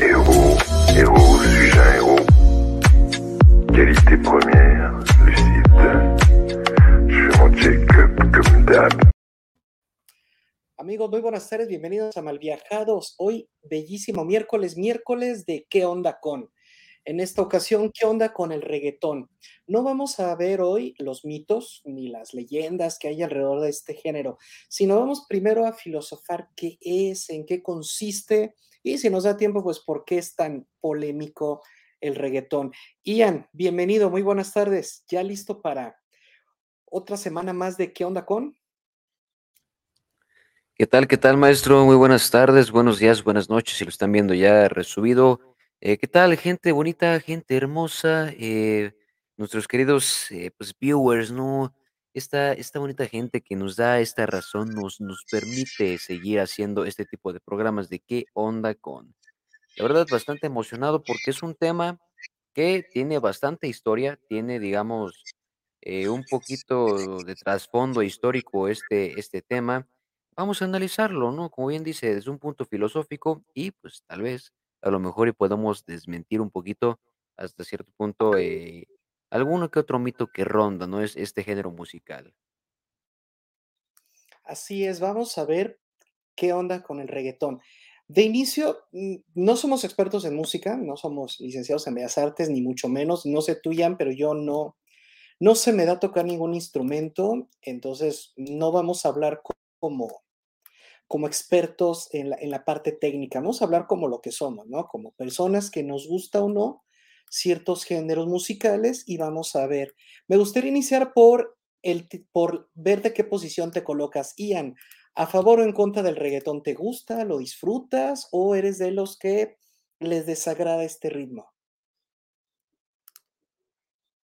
Héros, héros, suis-je un héros Qualité première, lucide. Je fais mon check-up comme d'hab. Amigos, muy buenas tardes, bienvenidos a Malviajados. Hoy, bellísimo miércoles, miércoles de ¿Qué onda con? En esta ocasión, ¿qué onda con el reggaetón? No vamos a ver hoy los mitos ni las leyendas que hay alrededor de este género, sino vamos primero a filosofar qué es, en qué consiste y si nos da tiempo, pues por qué es tan polémico el reggaetón. Ian, bienvenido, muy buenas tardes. ¿Ya listo para otra semana más de ¿Qué onda con? ¿Qué tal, qué tal, maestro? Muy buenas tardes, buenos días, buenas noches, si lo están viendo ya resubido. Eh, ¿qué tal, gente bonita, gente hermosa? eh, nuestros queridos eh, pues, viewers, ¿no? Esta, esta bonita gente que nos da esta razón, nos, nos permite seguir haciendo este tipo de programas de qué onda con. La verdad, bastante emocionado porque es un tema que tiene bastante historia, tiene, digamos, un poquito de trasfondo histórico este, este tema. Vamos a analizarlo, ¿no? Como bien dice, desde un punto filosófico y pues tal vez a lo mejor y podemos desmentir un poquito hasta cierto punto eh, alguno que otro mito que ronda, ¿no? Es este género musical. Así es, vamos a ver qué onda con el reggaetón. De inicio, no somos expertos en música, no somos licenciados en Bellas Artes, ni mucho menos. No sé tú, pero yo no, no se me da tocar ningún instrumento, entonces no vamos a hablar co- como, como expertos en la, parte técnica, vamos a hablar como lo que somos, ¿no? Como personas que nos gusta o no ciertos géneros musicales y vamos a ver. Me gustaría iniciar por, el, por ver de qué posición te colocas. Ian, ¿a favor o en contra del reggaetón? ¿Te gusta? ¿Lo disfrutas? ¿O eres de los que les desagrada este ritmo?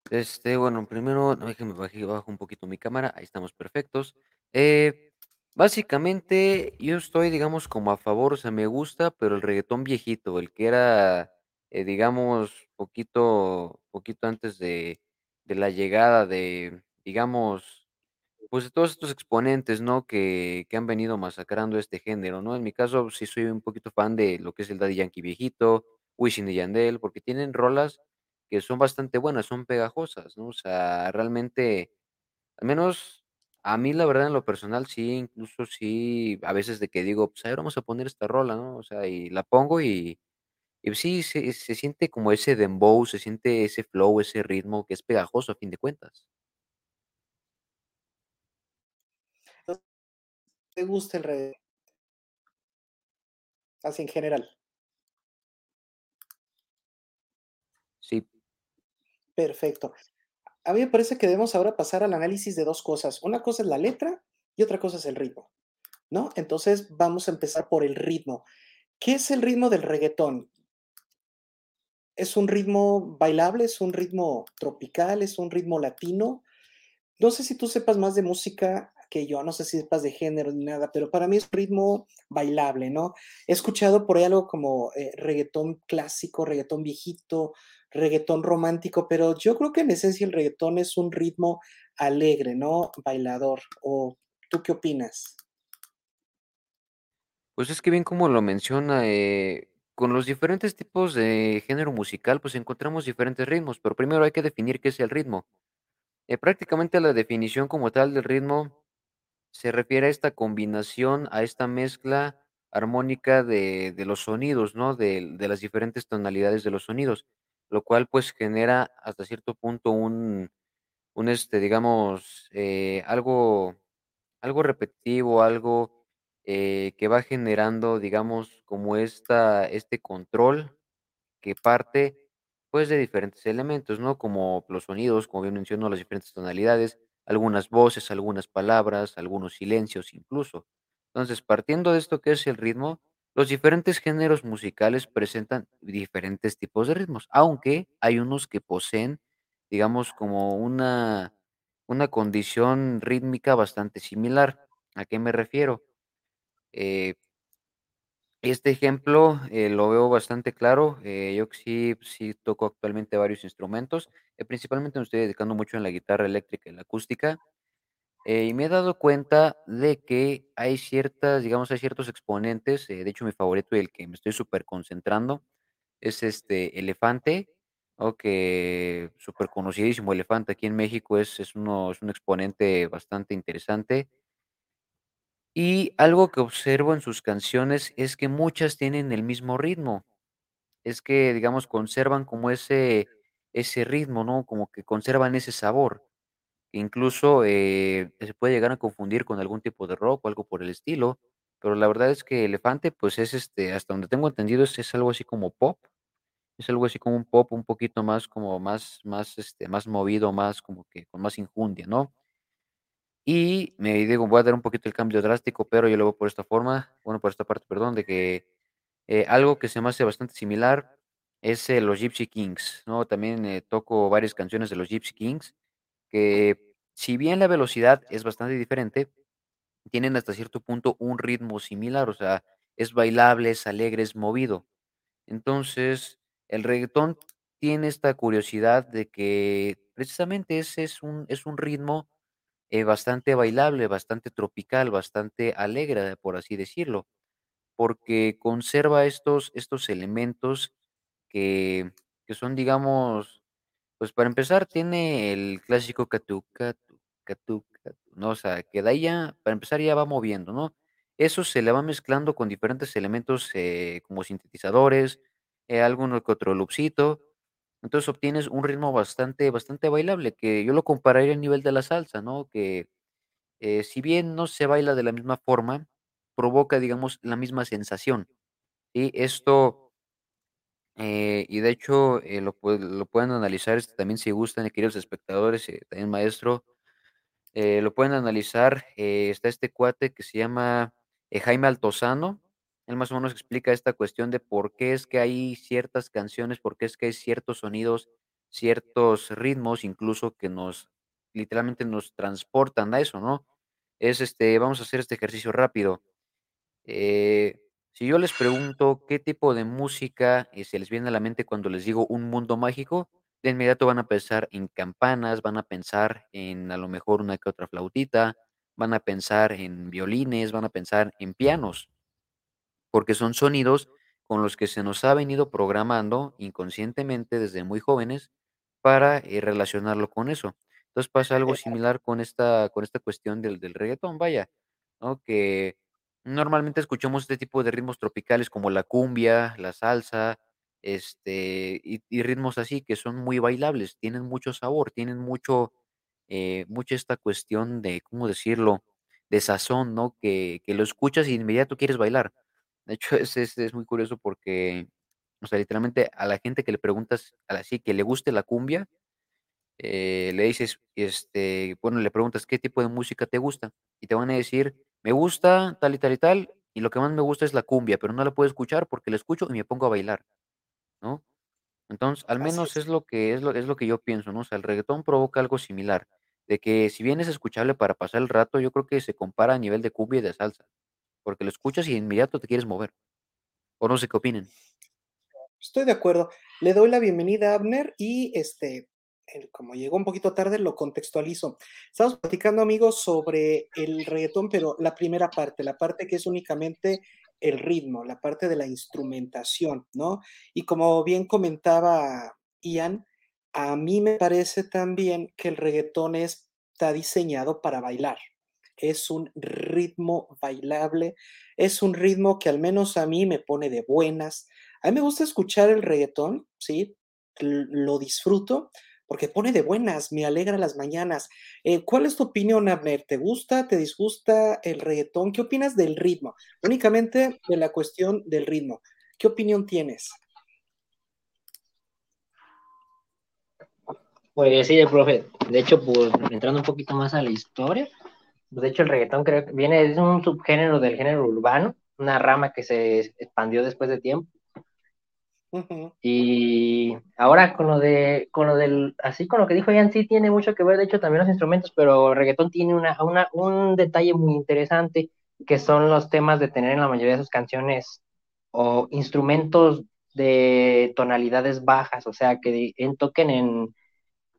Este, bueno, primero, déjenme bajar un poquito mi cámara, ahí estamos perfectos. Eh, básicamente, yo estoy, digamos, como a favor, o sea, me gusta, pero el reggaetón viejito, el que era, eh, digamos, poquito, poquito antes de, de la llegada de, digamos, pues de todos estos exponentes, ¿no? Que, que han venido masacrando este género, ¿no? En mi caso, sí soy un poquito fan de lo que es el Daddy Yankee viejito, Wisin y Yandel, porque tienen rolas que son bastante buenas, son pegajosas, ¿no? O sea, realmente, al menos a mí la verdad en lo personal sí, incluso sí, a veces de que digo, pues a ver, vamos a poner esta rola, ¿no? O sea, y la pongo y, y sí, se, se siente como ese dembow, se siente ese flow, ese ritmo que es pegajoso a fin de cuentas. ¿Te gusta el reggaetón? Así en general. Sí, Perfecto. A mí me parece que debemos ahora pasar al análisis de dos cosas. Una cosa es la letra y otra cosa es el ritmo, ¿no? Entonces vamos a empezar por el ritmo. ¿Qué es el ritmo del reggaetón? ¿Es un ritmo bailable? ¿Es un ritmo tropical? ¿Es un ritmo latino? No sé si tú sepas más de música que yo, no sé si sepas de género ni nada, pero para mí es ritmo bailable, ¿no? He escuchado por ahí algo como eh, reggaetón clásico, reggaetón viejito, reggaetón romántico, pero yo creo que en esencia el reggaetón es un ritmo alegre, ¿no? Bailador. ¿O tú qué opinas? pues es que bien como lo menciona, eh, con los diferentes tipos de género musical, pues encontramos diferentes ritmos, pero primero hay que definir qué es el ritmo. Eh, prácticamente la definición como tal del ritmo Se refiere a esta combinación, a esta mezcla armónica de los sonidos, ¿no? De las diferentes tonalidades de los sonidos, lo cual, pues, genera hasta cierto punto un un, este, digamos, eh, algo algo repetitivo, algo, eh, que va generando, digamos, como esta este control que parte, pues, de diferentes elementos, ¿no? Como los sonidos, como bien menciono, las diferentes tonalidades, algunas voces, algunas palabras, algunos silencios incluso. Entonces, partiendo de esto que es el ritmo, los diferentes géneros musicales presentan diferentes tipos de ritmos, aunque hay unos que poseen, digamos, como una una condición rítmica bastante similar. ¿A qué me refiero? Eh, este ejemplo, eh, lo veo bastante claro, eh, yo sí sí toco actualmente varios instrumentos, principalmente me estoy dedicando mucho en la guitarra eléctrica y la acústica, Eh, y me he dado cuenta de que hay ciertas, digamos, hay ciertos exponentes, eh, de hecho, mi favorito y el que me estoy súper concentrando es, este, Elefante, ¿no? Que superconocidísimo Elefante aquí en México es es uno es un exponente bastante interesante. Y algo que observo en sus canciones es que muchas tienen el mismo ritmo. Es que, digamos, conservan como ese ese ritmo, ¿no? Como que conservan ese sabor. Incluso, eh, se puede llegar a confundir con algún tipo de rock o algo por el estilo, pero la verdad es que Elefante, pues, es, este, hasta donde tengo entendido, es es algo así como pop, es algo así como un pop un poquito más como más más, este, más movido, más como que con más enjundia, ¿no? Y me digo, voy a dar un poquito el cambio drástico, pero yo lo veo por esta forma, bueno, por esta parte, perdón, de que, eh, algo que se me hace bastante similar es, eh, los Gypsy Kings, ¿no? También, eh, toco varias canciones de los Gypsy Kings, que si bien la velocidad es bastante diferente, tienen hasta cierto punto un ritmo similar, o sea, es bailable, es alegre, es movido. Entonces, el reguetón tiene esta curiosidad de que precisamente ese es un es un ritmo, eh, bastante bailable, bastante tropical, bastante alegre, por así decirlo, porque conserva estos estos elementos que que son, digamos, pues, para empezar, tiene el clásico catu, catu, ¿no? O sea, que de ahí ya, para empezar, ya va moviendo, ¿no? Eso se le va mezclando con diferentes elementos, eh, como sintetizadores, eh, alguno que otro loopcito. Entonces, obtienes un ritmo bastante bastante bailable, que yo lo compararía al nivel de la salsa, ¿no? Que, eh, si bien no se baila de la misma forma, provoca, digamos, la misma sensación, ¿sí? Esto eh, y de hecho, eh, lo lo pueden analizar, este, también si gustan, queridos espectadores, eh, también maestro, eh, lo pueden analizar, está este cuate que se llama, Jaime Altozano, él más o menos explica esta cuestión de por qué es que hay ciertas canciones, por qué es que hay ciertos sonidos, ciertos ritmos, incluso que nos literalmente nos transportan a eso, ¿no? Es, este, vamos a hacer este ejercicio rápido. Eh, si yo les pregunto qué tipo de música, eh, se les viene a la mente cuando les digo un mundo mágico, de inmediato van a pensar en campanas, van a pensar en, a lo mejor, una que otra flautita, van a pensar en violines, van a pensar en pianos. Porque son sonidos con los que se nos ha venido programando inconscientemente desde muy jóvenes para, eh, relacionarlo con eso. Entonces, pasa algo similar con esta con esta cuestión del del reguetón, vaya, ¿no? Que normalmente escuchamos este tipo de ritmos tropicales como la cumbia, la salsa, este, y ritmos así que son muy bailables, tienen mucho sabor, tienen mucho, eh, mucha esta cuestión de, ¿cómo decirlo?, de sazón, ¿no? Que que lo escuchas y de inmediato quieres bailar. De hecho, es es es muy curioso porque, o sea, literalmente a la gente que le preguntas, así que le guste la cumbia, eh, le dices, este, bueno, le preguntas: "¿Qué tipo de música te gusta?", y te van a decir: "Me gusta tal y tal y tal, y lo que más me gusta es la cumbia, pero no la puedo escuchar porque la escucho y me pongo a bailar", ¿no? Entonces, al Así menos es. es lo que es lo es lo que yo pienso, ¿no? O sea, el reguetón provoca algo similar, de que si bien es escuchable para pasar el rato, yo creo que se compara a nivel de cumbia y de salsa, porque lo escuchas y de inmediato te quieres mover, o no sé qué opinen. Estoy de acuerdo. Le doy la bienvenida a Abner y, este, como llegó un poquito tarde, lo contextualizo. Estamos platicando, amigos, sobre el reguetón, pero la primera parte, la parte que es únicamente el ritmo, la parte de la instrumentación, ¿no? Y como bien comentaba Ian, a mí me parece también que el reguetón está diseñado para bailar. Es un ritmo bailable, es un ritmo que al menos a mí me pone de buenas. A mí me gusta escuchar el reguetón, ¿sí? Lo disfruto porque pone de buenas, me alegra las mañanas. Eh, ¿cuál es tu opinión, Abner? ¿Te gusta, te disgusta el reguetón? ¿Qué opinas del ritmo? Únicamente de la cuestión del ritmo. ¿Qué opinión tienes? Pues sí, profe. De hecho, pues entrando un poquito más a la historia, de hecho el reggaetón creo que viene, es un subgénero del género urbano, una rama que se expandió después de tiempo. Y ahora con lo de, con lo del, así con lo que dijo Ian, sí tiene mucho que ver, de hecho también los instrumentos, pero reggaetón tiene una, una, un detalle muy interesante, que son los temas de tener en la mayoría de sus canciones o instrumentos de tonalidades bajas, o sea, que en, toquen en,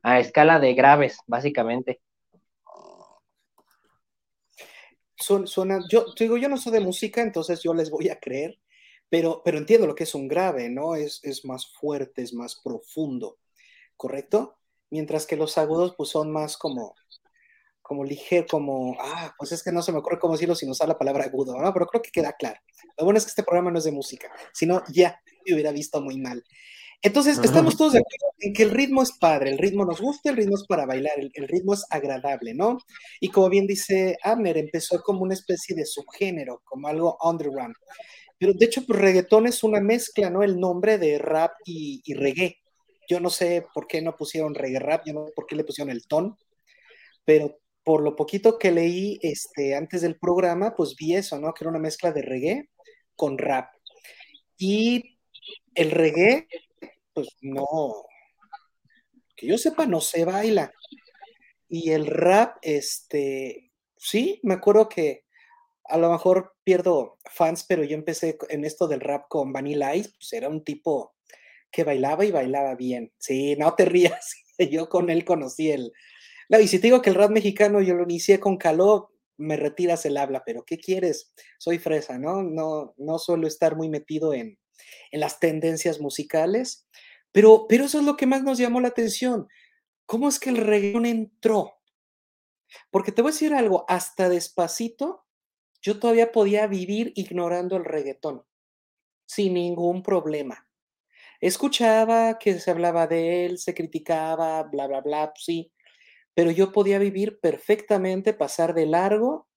a escala de graves, básicamente. suena, yo digo, yo no soy de música, entonces yo les voy a creer, pero, pero entiendo lo que es un grave, ¿no? Es, es más fuerte, es más profundo, ¿correcto? Mientras que los agudos, pues son más como, como ligero, como, ah, pues es que no se me ocurre cómo decirlo sin usar la palabra agudo, ¿no? Pero creo que queda claro. Lo bueno es que este programa no es de música, sino ya me hubiera visto muy mal. Entonces, estamos todos de acuerdo en que el ritmo es padre, el ritmo nos gusta, el ritmo es para bailar, el, ritmo es agradable, ¿no? Y como bien dice Abner, empezó como una especie de subgénero, como algo underground. Pero de hecho, pues reggaetón es una mezcla, ¿no? El nombre de rap y, reggae. Yo no sé por qué no pusieron reggae rap, yo no sé por qué le pusieron el ton, pero por lo poquito que leí este, antes del programa, pues vi eso, ¿no? Que era una mezcla de reggae con rap. Y el reggae pues no, que yo sepa, no se baila. Y el rap, este, sí, me acuerdo que a lo mejor pierdo fans, pero yo empecé en esto del rap con Vanilla Ice, pues era un tipo que bailaba y bailaba bien. Sí, no te rías, yo con él conocí el... No, y si te digo que el rap mexicano yo lo inicié con Caló, me retiras el habla, pero ¿qué quieres? Soy fresa, ¿no? No, no suelo estar muy metido en, en las tendencias musicales, pero, pero eso es lo que más nos llamó la atención. ¿Cómo es que el reggaetón entró? Porque te voy a decir algo, hasta despacito, yo todavía podía vivir ignorando el reggaetón, sin ningún problema. Escuchaba que se hablaba de él, se criticaba, bla, bla, bla, pues sí, pero yo podía vivir perfectamente, pasar de largo,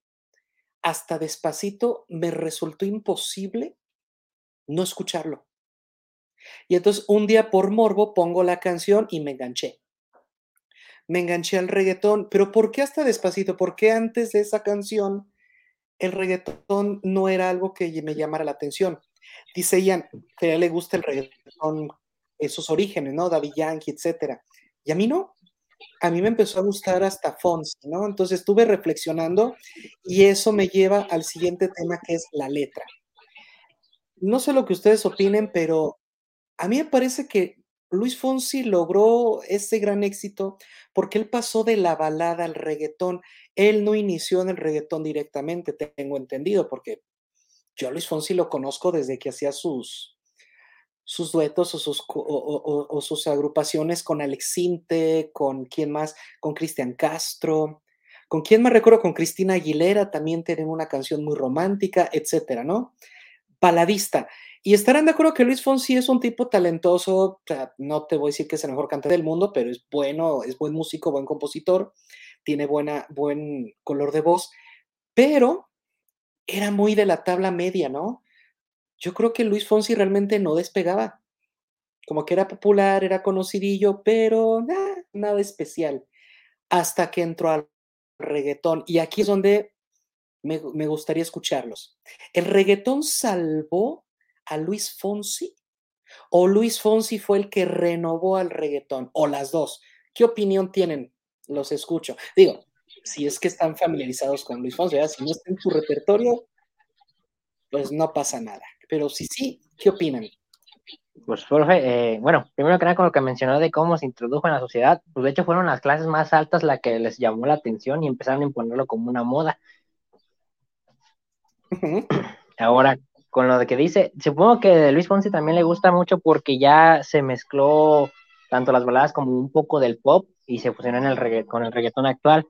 hasta despacito me resultó imposible no escucharlo. Y entonces un día por morbo pongo la canción y me enganché. Me enganché al reggaetón, pero ¿por qué hasta despacito? ¿Por qué antes de esa canción el reggaetón no era algo que me llamara la atención? Dice Ian que a él le gusta el reggaetón, esos orígenes, ¿no? Daddy Yankee, etcétera. Y a mí no. A mí me empezó a gustar hasta Fonsi, ¿no? Entonces estuve reflexionando y eso me lleva al siguiente tema que es la letra no sé lo que ustedes opinen, pero a mí me parece que Luis Fonsi logró ese gran éxito porque él pasó de la balada al reggaetón. Él no inició en el reggaetón directamente, tengo entendido, porque yo Luis Fonsi lo conozco desde que hacía sus, sus duetos o sus, o, sus agrupaciones con Alex Sinte, con quién más, con Cristian Castro, con quién más recuerdo, con Cristina Aguilera, también tienen una canción muy romántica, etcétera, ¿no? baladista. Y estarán de acuerdo que Luis Fonsi es un tipo talentoso, no te voy a decir que es el mejor cantante del mundo, pero es bueno, es buen músico, buen compositor, tiene buena, buen color de voz, pero era muy de la tabla media, ¿no? Yo creo que Luis Fonsi realmente no despegaba. Como que era popular, era conocidillo, pero nada especial. Hasta que entró al reggaetón. Y aquí es donde me, gustaría escucharlos. ¿El reggaetón salvó a Luis Fonsi? ¿O Luis Fonsi fue el que renovó al reggaetón? ¿O las dos? ¿Qué opinión tienen? Los escucho. Digo, si es que están familiarizados con Luis Fonsi, si no está en su repertorio, pues no pasa nada. Pero si sí, ¿qué opinan? Pues, profe, eh, bueno, primero que nada, con lo que mencionó de cómo se introdujo en la sociedad, pues de hecho fueron las clases más altas las que les llamó la atención y empezaron a imponerlo como una moda. Ahora, con lo de que dice, supongo que de Luis Fonsi también le gusta mucho porque ya se mezcló tanto las baladas como un poco del pop y se fusionó en el con el reggaetón actual,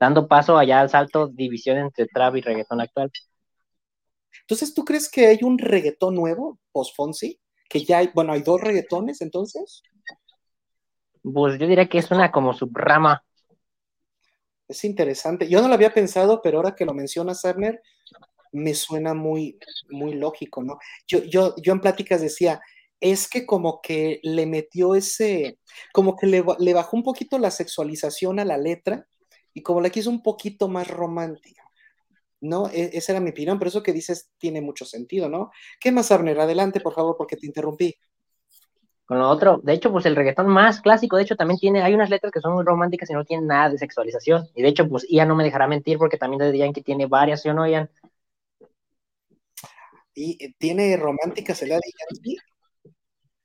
dando paso allá al salto división entre trap y reggaetón actual. Entonces, ¿tú crees que hay un reggaetón nuevo post Fonsi? Que ya hay, bueno, hay dos reggaetones entonces. Pues yo diría que es una como subrama. Es interesante. Yo no lo había pensado, pero ahora que lo menciona Sarner, me suena muy, muy lógico, ¿no? Yo, yo, yo en pláticas decía, es que como que le metió ese, como que le, le, bajó un poquito la sexualización a la letra y como la quiso un poquito más romántica, ¿no? E, esa era mi opinión, pero eso que dices tiene mucho sentido, ¿no? ¿Qué más, Abner? Adelante, por favor, porque te interrumpí. Con lo otro, de hecho, pues el reggaetón más clásico, de hecho, también tiene, hay unas letras que son muy románticas y no tienen nada de sexualización. Y de hecho, pues Ian no me dejará mentir porque también dirían que tiene varias, ¿sí o no, Ian? Y eh, tiene románticas el Daddy Yankee.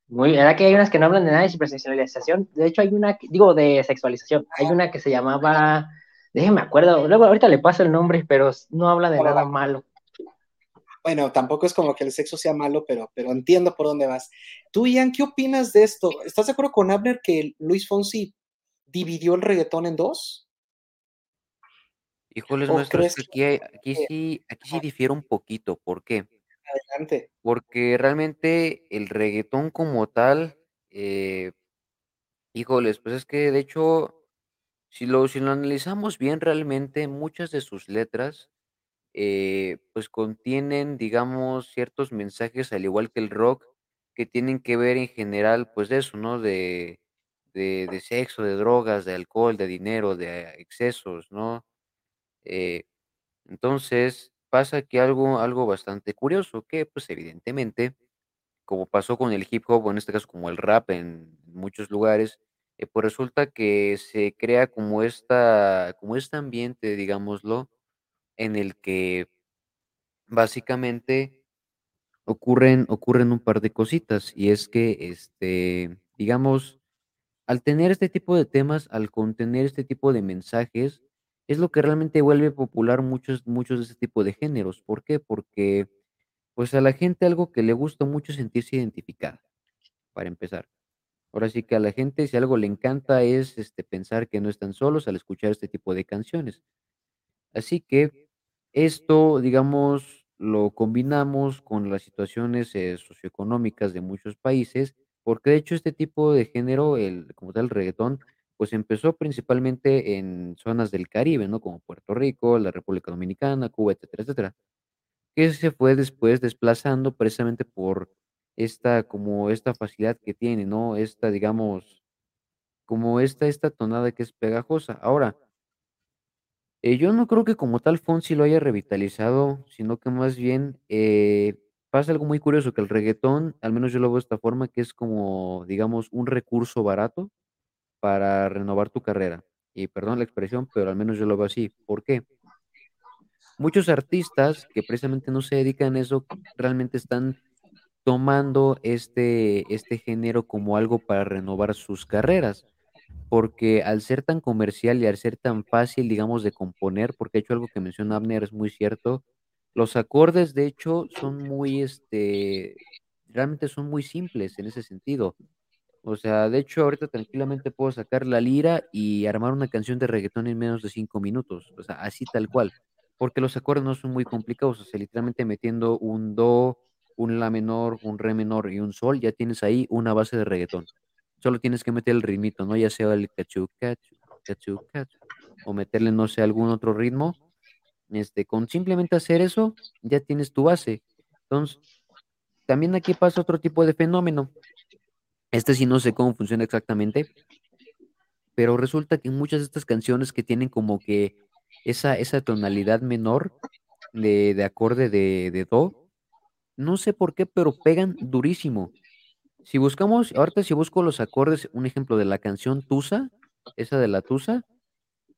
Muy, era que hay unas que no hablan de nada de sexualización. De hecho, hay una, digo, de sexualización. Hay una que se llamaba Déjeme acuerdo, luego ahorita le paso el nombre, pero no habla de nada malo. Bueno, tampoco es como que el sexo sea malo, pero, pero entiendo por dónde vas. Tú, Ian, ¿qué opinas de esto? ¿Estás de acuerdo con Abner que Luis Fonsi dividió el reggaetón en dos? Híjoles, maestro, aquí, aquí, sí, aquí sí difiere un poquito. ¿Por qué? Adelante. Porque realmente el reggaetón como tal, eh, híjoles, pues es que de hecho, si lo, si lo analizamos bien, realmente muchas de sus letras, eh, pues contienen, digamos, ciertos mensajes, al igual que el rock, que tienen que ver en general, pues de eso, ¿no? De, de, de sexo, de drogas, de alcohol, de dinero, de excesos, ¿no? Eh, entonces, pasa que algo algo bastante curioso, que, pues, evidentemente, como pasó con el hip hop, o en este caso como el rap en muchos lugares, eh, pues, resulta que se crea como esta como este ambiente, digámoslo, en el que básicamente ocurren ocurren un par de cositas, y es que, este, digamos, al tener este tipo de temas, al contener este tipo de mensajes, es lo que realmente vuelve popular muchos muchos de ese tipo de géneros, ¿por qué? Porque, pues, a la gente algo que le gusta mucho es sentirse identificada, para empezar. Ahora sí que a la gente, si algo le encanta es, este, pensar que no están solos al escuchar este tipo de canciones. Así que esto, digamos, lo combinamos con las situaciones, eh, socioeconómicas de muchos países, porque de hecho este tipo de género, el como tal, el reguetón, pues empezó principalmente en zonas del Caribe, ¿no? Como Puerto Rico, la República Dominicana, Cuba, etcétera, etcétera. Que se fue después desplazando precisamente por esta como esta facilidad que tiene, ¿no? Esta, digamos, como esta esta tonada que es pegajosa. Ahora eh, yo no creo que como tal Fonsi lo haya revitalizado, sino que más bien, eh, pasa algo muy curioso, que el reguetón, al menos yo lo veo de esta forma, que es como, digamos, un recurso barato para renovar tu carrera. Y perdón la expresión, pero al menos yo lo veo así, ¿por qué? Muchos artistas que precisamente no se dedican a eso, realmente están tomando este este género como algo para renovar sus carreras, porque al ser tan comercial y al ser tan fácil, digamos, de componer, porque de hecho algo que menciona Abner es muy cierto, los acordes, de hecho, son muy, este, realmente son muy simples en ese sentido. O sea, de hecho, ahorita tranquilamente puedo sacar la lira y armar una canción de reguetón en menos de 5 minutos, o sea, así tal cual, porque los acordes no son muy complicados, o sea, literalmente metiendo un do, un la menor, un re menor y un sol, ya tienes ahí una base de reguetón. Solo tienes que meter el ritmito, ¿no? Ya sea el cachu, cachu, cachu, cachu, o meterle, no sé, algún otro ritmo. Este, con simplemente hacer eso, ya tienes tu base. Entonces, también aquí pasa otro tipo de fenómeno. Este sí no sé cómo funciona exactamente, pero resulta que muchas de estas canciones que tienen como que esa, esa tonalidad menor de, de acorde de, de do, no sé por qué, pero pegan durísimo. Si buscamos, ahorita si busco los acordes, un ejemplo de la canción Tusa, esa de la Tusa,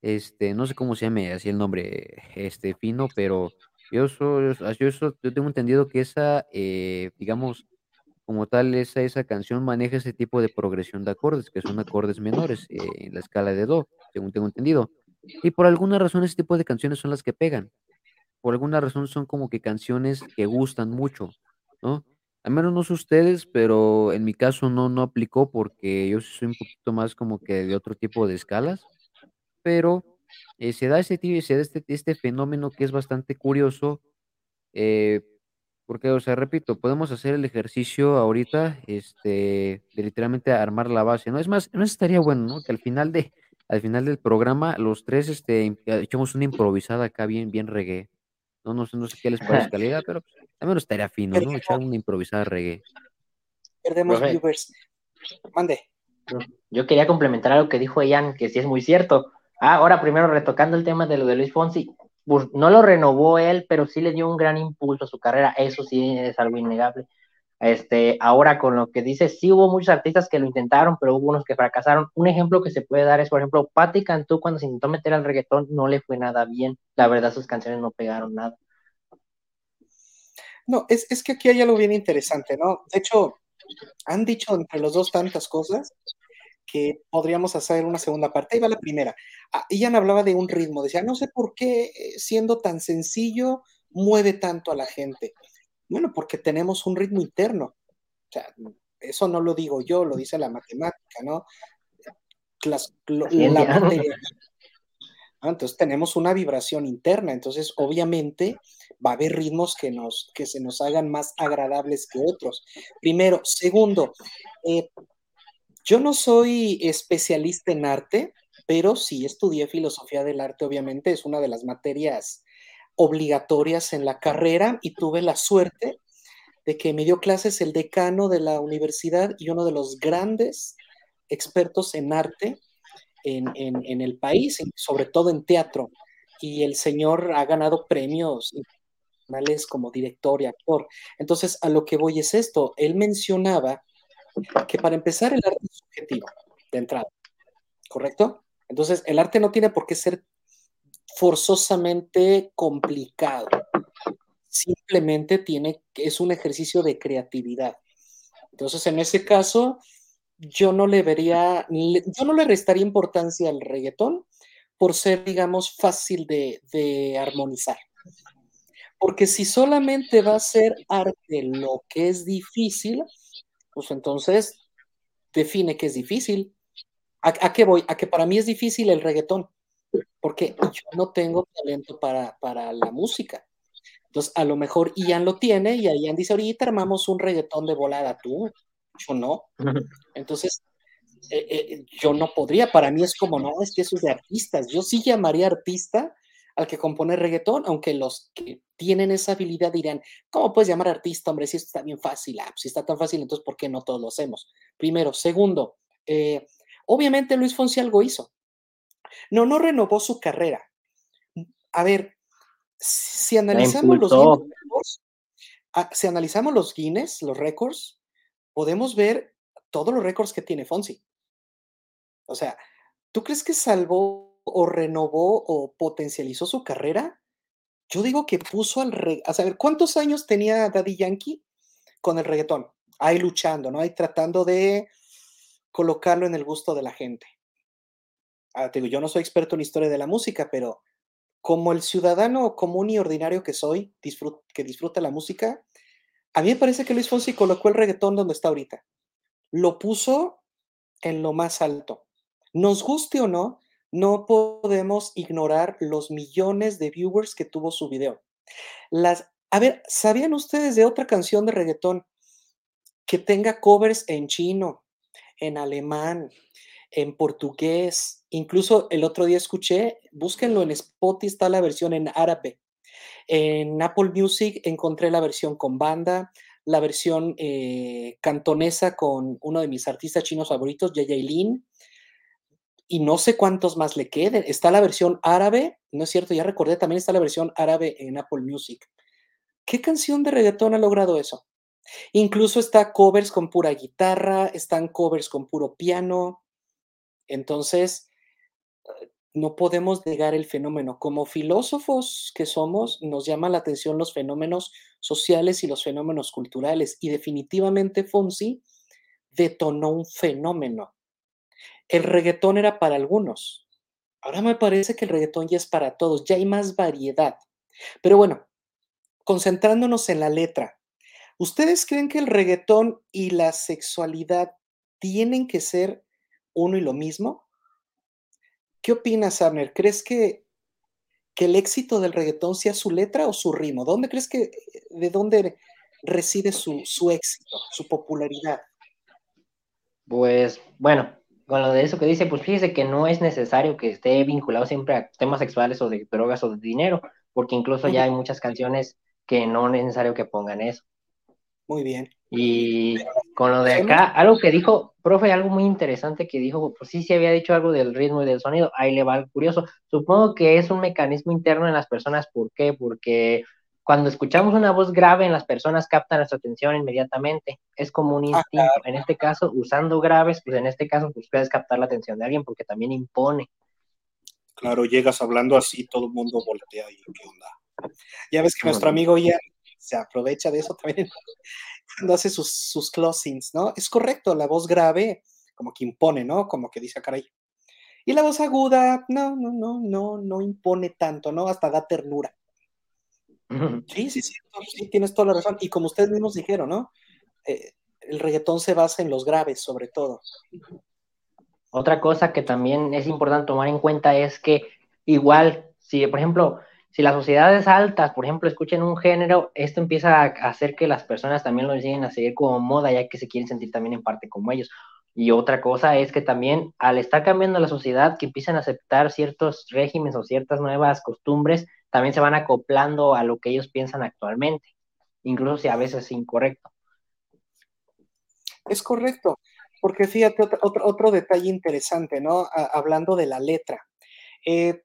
este, no sé cómo se llame así el nombre, este, fino, pero yo soy, yo, yo, yo tengo entendido que esa, eh, digamos, como tal, esa, esa canción maneja ese tipo de progresión de acordes, que son acordes menores eh, en la escala de do, según tengo entendido. Y por alguna razón ese tipo de canciones son las que pegan. Por alguna razón son como que canciones que gustan mucho, ¿no? Al menos no sé ustedes, pero en mi caso no, no aplicó porque yo soy un poquito más como que de otro tipo de escalas, pero eh, se da ese, se da este, este fenómeno que es bastante curioso, eh, porque, o sea, repito, podemos hacer el ejercicio ahorita, este, de literalmente armar la base, ¿no? Es más, no estaría bueno, ¿no? Que al final de, al final del programa, los tres, este, im- echemos una improvisada acá bien, bien reggae. No, no sé, no sé qué les parezca la idea, pero pues, al menos estaría fino, ¿no? Echar una improvisada reggae. Perdemos Profe. viewers. Mande. Yo quería complementar algo que dijo Ian, que sí es muy cierto. Ah, ahora primero retocando el tema de lo de Luis Fonsi, no lo renovó él, pero sí le dio un gran impulso a su carrera, eso sí es algo innegable. Este, ahora con lo que dice, sí hubo muchos artistas que lo intentaron, pero hubo unos que fracasaron. Un ejemplo que se puede dar es, por ejemplo, Patti Cantú cuando se intentó meter al reggaetón no le fue nada bien. La verdad, sus canciones no pegaron nada. No, es, es que aquí hay algo bien interesante, ¿no? De hecho, han dicho entre los dos tantas cosas que podríamos hacer una segunda parte. Ahí va la primera. Ah, Ian hablaba de un ritmo, decía, no sé por qué eh, siendo tan sencillo mueve tanto a la gente. Bueno, porque tenemos un ritmo interno. O sea, eso no lo digo yo, lo dice la matemática, ¿no? Las, lo, la materia. Entonces tenemos una vibración interna, entonces obviamente va a haber ritmos que, nos, que se nos hagan más agradables que otros. Primero. Segundo, eh, yo no soy especialista en arte, pero sí estudié filosofía del arte, obviamente, es una de las materias obligatorias en la carrera y tuve la suerte de que me dio clases el decano de la universidad y uno de los grandes expertos en arte en, en, el país, sobre todo en teatro. Y el señor ha ganado premios internacionales como director y actor. Entonces, a lo que voy es esto. Él mencionaba que para empezar el arte es subjetivo, de entrada, ¿correcto? Entonces, el arte no tiene por qué ser forzosamente complicado. Simplemente tiene, es un ejercicio de creatividad. Entonces, en ese caso, yo no le vería, yo no le restaría importancia al reggaetón por ser, digamos, fácil de, de armonizar. Porque si solamente va a ser arte lo que es difícil, pues entonces define que es difícil. ¿A, ¿A, qué voy? A que para mí es difícil el reggaetón, porque yo no tengo talento para, para la música. Entonces, a lo mejor Ian lo tiene y Ian dice, ahorita armamos un reggaetón de volada, tú, yo no. Entonces, eh, eh, yo no podría, para mí es como, no, es que eso es de artistas. Yo sí llamaría artista al que compone reggaetón, aunque los que tienen esa habilidad dirán, ¿cómo puedes llamar artista, hombre? Si esto está bien fácil, ah, si está tan fácil, entonces ¿por qué no todos lo hacemos? Primero. Segundo, eh, obviamente Luis Fonsi algo hizo. No, no renovó su carrera. A ver, si analizamos los Guinness, ah, si analizamos los Guinness, los récords, podemos ver todos los récords que tiene Fonsi. O sea, ¿tú crees que salvó o renovó o potencializó su carrera, yo digo que puso al reggaetón. A saber, ¿cuántos años tenía Daddy Yankee con el reggaetón? Ahí luchando, ¿no? Ahí tratando de colocarlo en el gusto de la gente. Ah, yo no soy experto en historia de la música, pero como el ciudadano común y ordinario que soy, que disfruta la música, a mí me parece que Luis Fonsi colocó el reggaetón donde está ahorita. Lo puso en lo más alto. Nos guste o no, no podemos ignorar los millones de viewers que tuvo su video. A ver, ¿sabían ustedes de otra canción de reggaetón que tenga covers en chino, en alemán, en portugués? Incluso el otro día escuché, búsquenlo en Spotify, está la versión en árabe. En Apple Music encontré la versión con banda, la versión eh, cantonesa con uno de mis artistas chinos favoritos, Yaya Lin y no sé cuántos más le queden. Está la versión árabe, no es cierto, ya recordé, también está la versión árabe en Apple Music. ¿Qué canción de reggaetón ha logrado eso? Incluso está covers con pura guitarra, están covers con puro piano. Entonces, eh, no podemos negar el fenómeno. Como filósofos que somos, nos llama la atención los fenómenos sociales y los fenómenos culturales. Y definitivamente Fonsi detonó un fenómeno el reggaetón era para algunos. Ahora me parece que el reggaetón ya es para todos, ya hay más variedad. Pero bueno, concentrándonos en la letra, ¿ustedes creen que el reggaetón y la sexualidad tienen que ser uno y lo mismo? ¿Qué opinas, Abner? ¿Crees que, que el éxito del reggaetón sea su letra o su ritmo? ¿Dónde crees que, de dónde reside su, su éxito, su popularidad? Pues bueno, con lo de eso que dice, pues fíjese que no es necesario que esté vinculado siempre a temas sexuales o de drogas o de dinero, porque incluso ya hay muchas canciones que no es necesario que pongan eso. Muy bien. Y con lo de acá, algo que dijo, profe, algo muy interesante que dijo, pues sí, sí había dicho algo del ritmo y del sonido, ahí le va curioso. Supongo que es un mecanismo interno en las personas, ¿por qué? Porque cuando escuchamos una voz grave en las personas captan nuestra atención inmediatamente. Es como un instinto. En este caso, usando graves, pues en este caso, pues puedes captar la atención de alguien porque también impone. Claro, llegas hablando así, todo el mundo voltea y qué onda. Ya ves que nuestro amigo ya se aprovecha de eso también cuando hace sus, sus closings, ¿no? Es correcto, la voz grave como que impone, ¿no? Como que dice, ah, caray. Y la voz aguda, no, no, no, no, no impone tanto, ¿no? Hasta da ternura. Sí, sí, sí, sí, tienes toda la razón. Y como ustedes mismos dijeron, ¿no? Eh, el reggaetón se basa en los graves, sobre todo. Otra cosa que también es importante tomar en cuenta es que igual, si por ejemplo, si las sociedades altas, por ejemplo, escuchen un género, esto empieza a hacer que las personas también lo lleguen a seguir como moda, ya que se quieren sentir también en parte como ellos. Y otra cosa es que también al estar cambiando la sociedad, que empiezan a aceptar ciertos regímenes o ciertas nuevas costumbres, también se van acoplando a lo que ellos piensan actualmente, incluso si a veces es incorrecto. Es correcto, porque fíjate, otro, otro, detalle interesante, ¿no? hablando de la letra. Eh,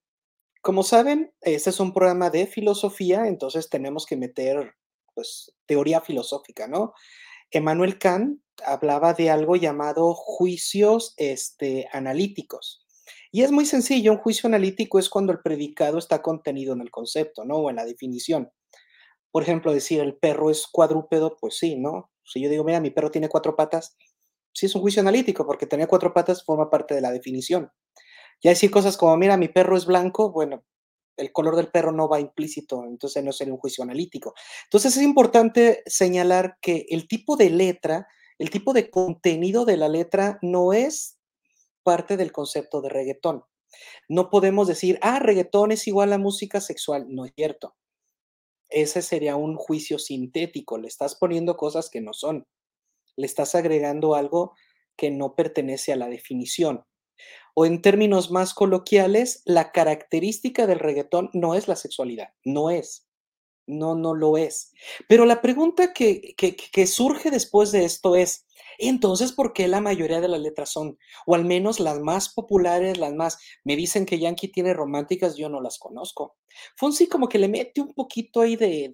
como saben, este es un programa de filosofía, entonces tenemos que meter, pues, teoría filosófica, ¿no? Emmanuel Kant hablaba de algo llamado juicios este, analíticos. Y es muy sencillo, un juicio analítico es cuando el predicado está contenido en el concepto, ¿no? O en la definición. Por ejemplo, decir el perro es cuadrúpedo, pues sí, ¿no? Si yo digo, mira, mi perro tiene cuatro patas, sí es un juicio analítico porque tener cuatro patas forma parte de la definición. Ya decir cosas como, mira, mi perro es blanco, bueno, el color del perro no va implícito, entonces no sería un juicio analítico. Entonces es importante señalar que el tipo de letra, el tipo de contenido de la letra no es parte del concepto de reggaetón. No podemos decir, ah, reggaetón es igual a música sexual. No es cierto. Ese sería un juicio sintético. Le estás poniendo cosas que no son. Le estás agregando algo que no pertenece a la definición o en términos más coloquiales, la característica del reggaetón no es la sexualidad, no es. No, no lo es. Pero la pregunta que, que, surge después de esto es, entonces, ¿por qué la mayoría de las letras son, o al menos las más populares, las más, me dicen que Yankee tiene románticas, yo no las conozco. Fonsi como que le mete un poquito ahí de,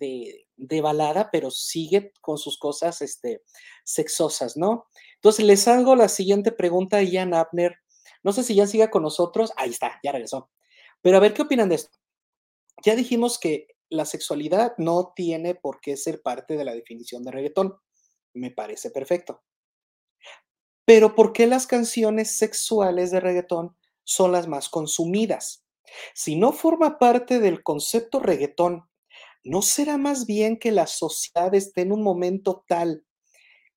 de, balada, pero sigue con sus cosas este, sexosas, ¿no? Entonces, les hago la siguiente pregunta a Ian Abner no sé si ya siga con nosotros. Ahí está, ya regresó. Pero a ver, ¿qué opinan de esto? Ya dijimos que la sexualidad no tiene por qué ser parte de la definición de reggaetón. Me parece perfecto. Pero ¿por qué las canciones sexuales de reggaetón son las más consumidas? Si no forma parte del concepto reggaetón, ¿no será más bien que la sociedad esté en un momento tal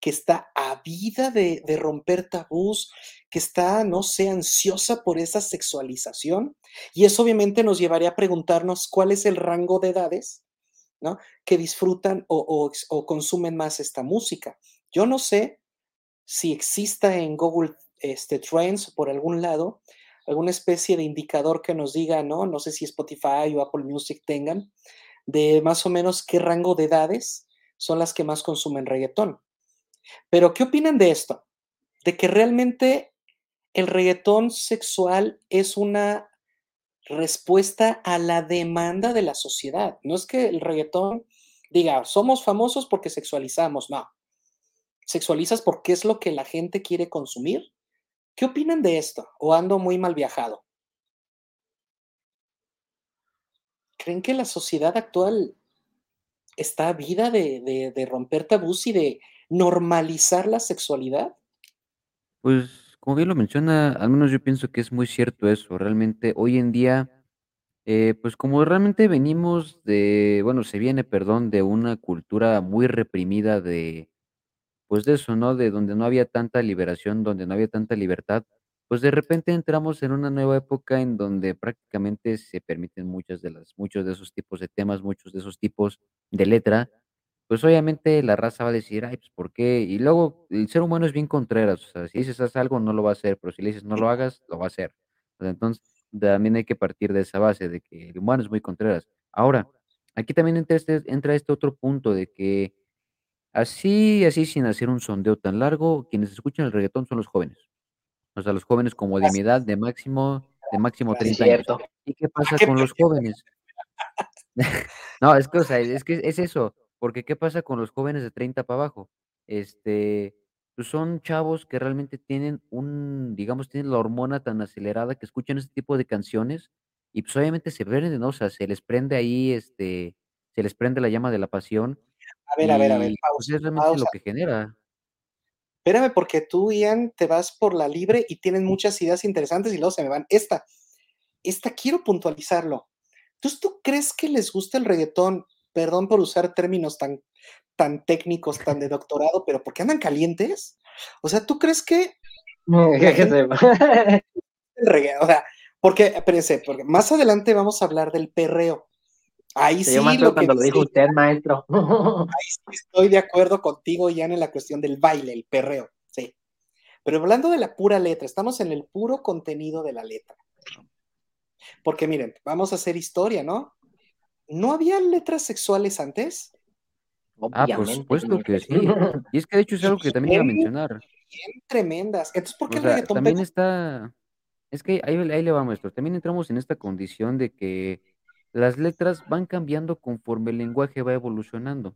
que está avida de, de romper tabús, que está, no sé, ansiosa por esa sexualización. Y eso obviamente nos llevaría a preguntarnos cuál es el rango de edades que disfrutan o, consumen más esta música. Yo no sé si exista en Google este, Trends por algún lado alguna especie de indicador que nos diga, ¿no? No sé si Spotify o Apple Music tengan, de más o menos qué rango de edades son las que más consumen reggaetón. Pero, ¿qué opinan de esto? De que realmente el reggaetón sexual es una respuesta a la demanda de la sociedad. No es que el reggaetón diga, somos famosos porque sexualizamos, no. Sexualizas porque es lo que la gente quiere consumir. ¿Qué opinan de esto? ¿O ando muy mal viajado? ¿Creen que la sociedad actual está vida de, de romper tabús y de normalizar la sexualidad? Pues como bien lo menciona, al menos yo pienso que es muy cierto eso. Realmente hoy en día, eh, pues como realmente venimos de, bueno, se viene, perdón, de una cultura muy reprimida de, pues de eso, ¿no? De donde no había tanta liberación, donde no había tanta libertad, pues de repente entramos en una nueva época en donde prácticamente se permiten muchas de las, muchos de esos tipos de temas, muchos de esos tipos de letra pues, obviamente, la raza va a decir: "Ay, pues, ¿por qué?". Y luego, el ser humano es bien contreras, o sea, si dices: "Haz algo", no lo va a hacer, pero si le dices: "No lo hagas", lo va a hacer. entonces, también hay que partir de esa base, de que el humano es muy contreras. Ahora, aquí también entra este entra este otro punto de que, así así, sin hacer un sondeo tan largo, quienes escuchan el reguetón son los jóvenes. O sea, los jóvenes como de mi edad, de máximo de máximo 30 años. ¿Y qué pasa con los jóvenes? No, es que, o sea, es que es eso. Porque, ¿qué pasa con los jóvenes de 30 para abajo? Este, pues, son chavos que realmente tienen un digamos, tienen la hormona tan acelerada que escuchan ese tipo de canciones y, pues, obviamente se prenden, ¿no? O sea, se les prende ahí, este, se les prende la llama de la pasión A ver, a ver, a ver, pues, pausa, es realmente lo que genera. Espérame, porque tú, Ian, te vas por la libre y tienen muchas ideas interesantes y luego se me van. Esta, esta quiero puntualizarlo. Entonces, ¿tú crees que les gusta el reggaetón? Perdón por usar términos tan, tan técnicos, tan de doctorado, pero ¿por qué andan calientes? O sea, ¿tú crees que... la gente- el reggaetón, o sea, porque, espérense, porque más adelante vamos a hablar del perreo. Ahí sí, yo más lo que cuando lo dijo usted, maestro. ahí sí estoy de acuerdo contigo, Ian, en la cuestión del baile, el perreo, sí. Pero hablando de la pura letra, estamos en el puro contenido de la letra. Porque miren, vamos a hacer historia, ¿no? ¿No había letras sexuales antes? Ah, por supuesto que sí. maestro. Y es que de hecho es algo que también iba a mencionar. Bien tremendas. Entonces, ¿por qué O sea, también está, es que ahí, ahí le va, maestro. También entramos en esta condición de que las letras van cambiando conforme el lenguaje va evolucionando.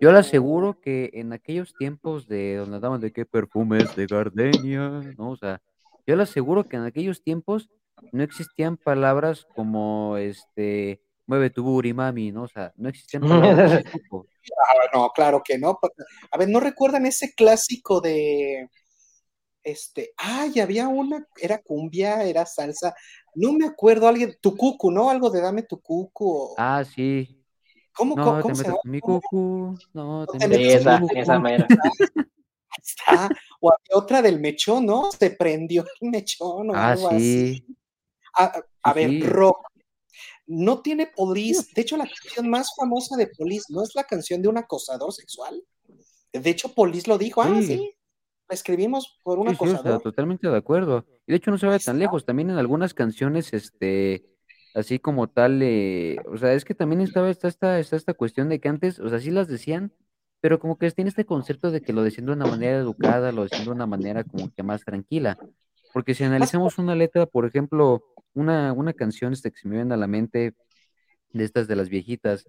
Yo le aseguro que en aquellos tiempos de donde andaban de qué perfumes de gardenia, ¿no? O sea, yo le aseguro que en aquellos tiempos no existían palabras como este, mueve tu booty, mami, ¿no? O sea, no existían palabras de ese tipo. Ah, no, claro que no. A ver, ¿no recuerdan ese clásico de este, ay, había una, era cumbia, era salsa, no me acuerdo, alguien, tu cucu, ¿no? Algo de dame tu cucu. o- Ah, sí. ¿Cómo, No cómo, te cómo se metas llama? con mi ¿Cómo cucu, no te Esa, mi esa cucu. mera. está? O había otra del mechón, ¿no? Se prendió el mechón o Ah, algo así. sí, A, a sí, ver, sí. rock. No tiene Police. De hecho, la canción más famosa de Police no es la canción de un acosador sexual. De hecho, Police lo dijo. Ah, Sí. La escribimos por un Sí, sí, o sea, acosador. totalmente de acuerdo. Y de hecho no se va tan lejos. También en algunas canciones, este, así como tal, eh, o sea, es que también estaba esta, esta, está esta cuestión de que antes, o sea, sí las decían, pero como que tiene este concepto de que lo decían de una manera educada, lo decían de una manera como que más tranquila. Porque si analizamos una letra, por ejemplo, una, una canción este, que se me viene a la mente de estas de las viejitas,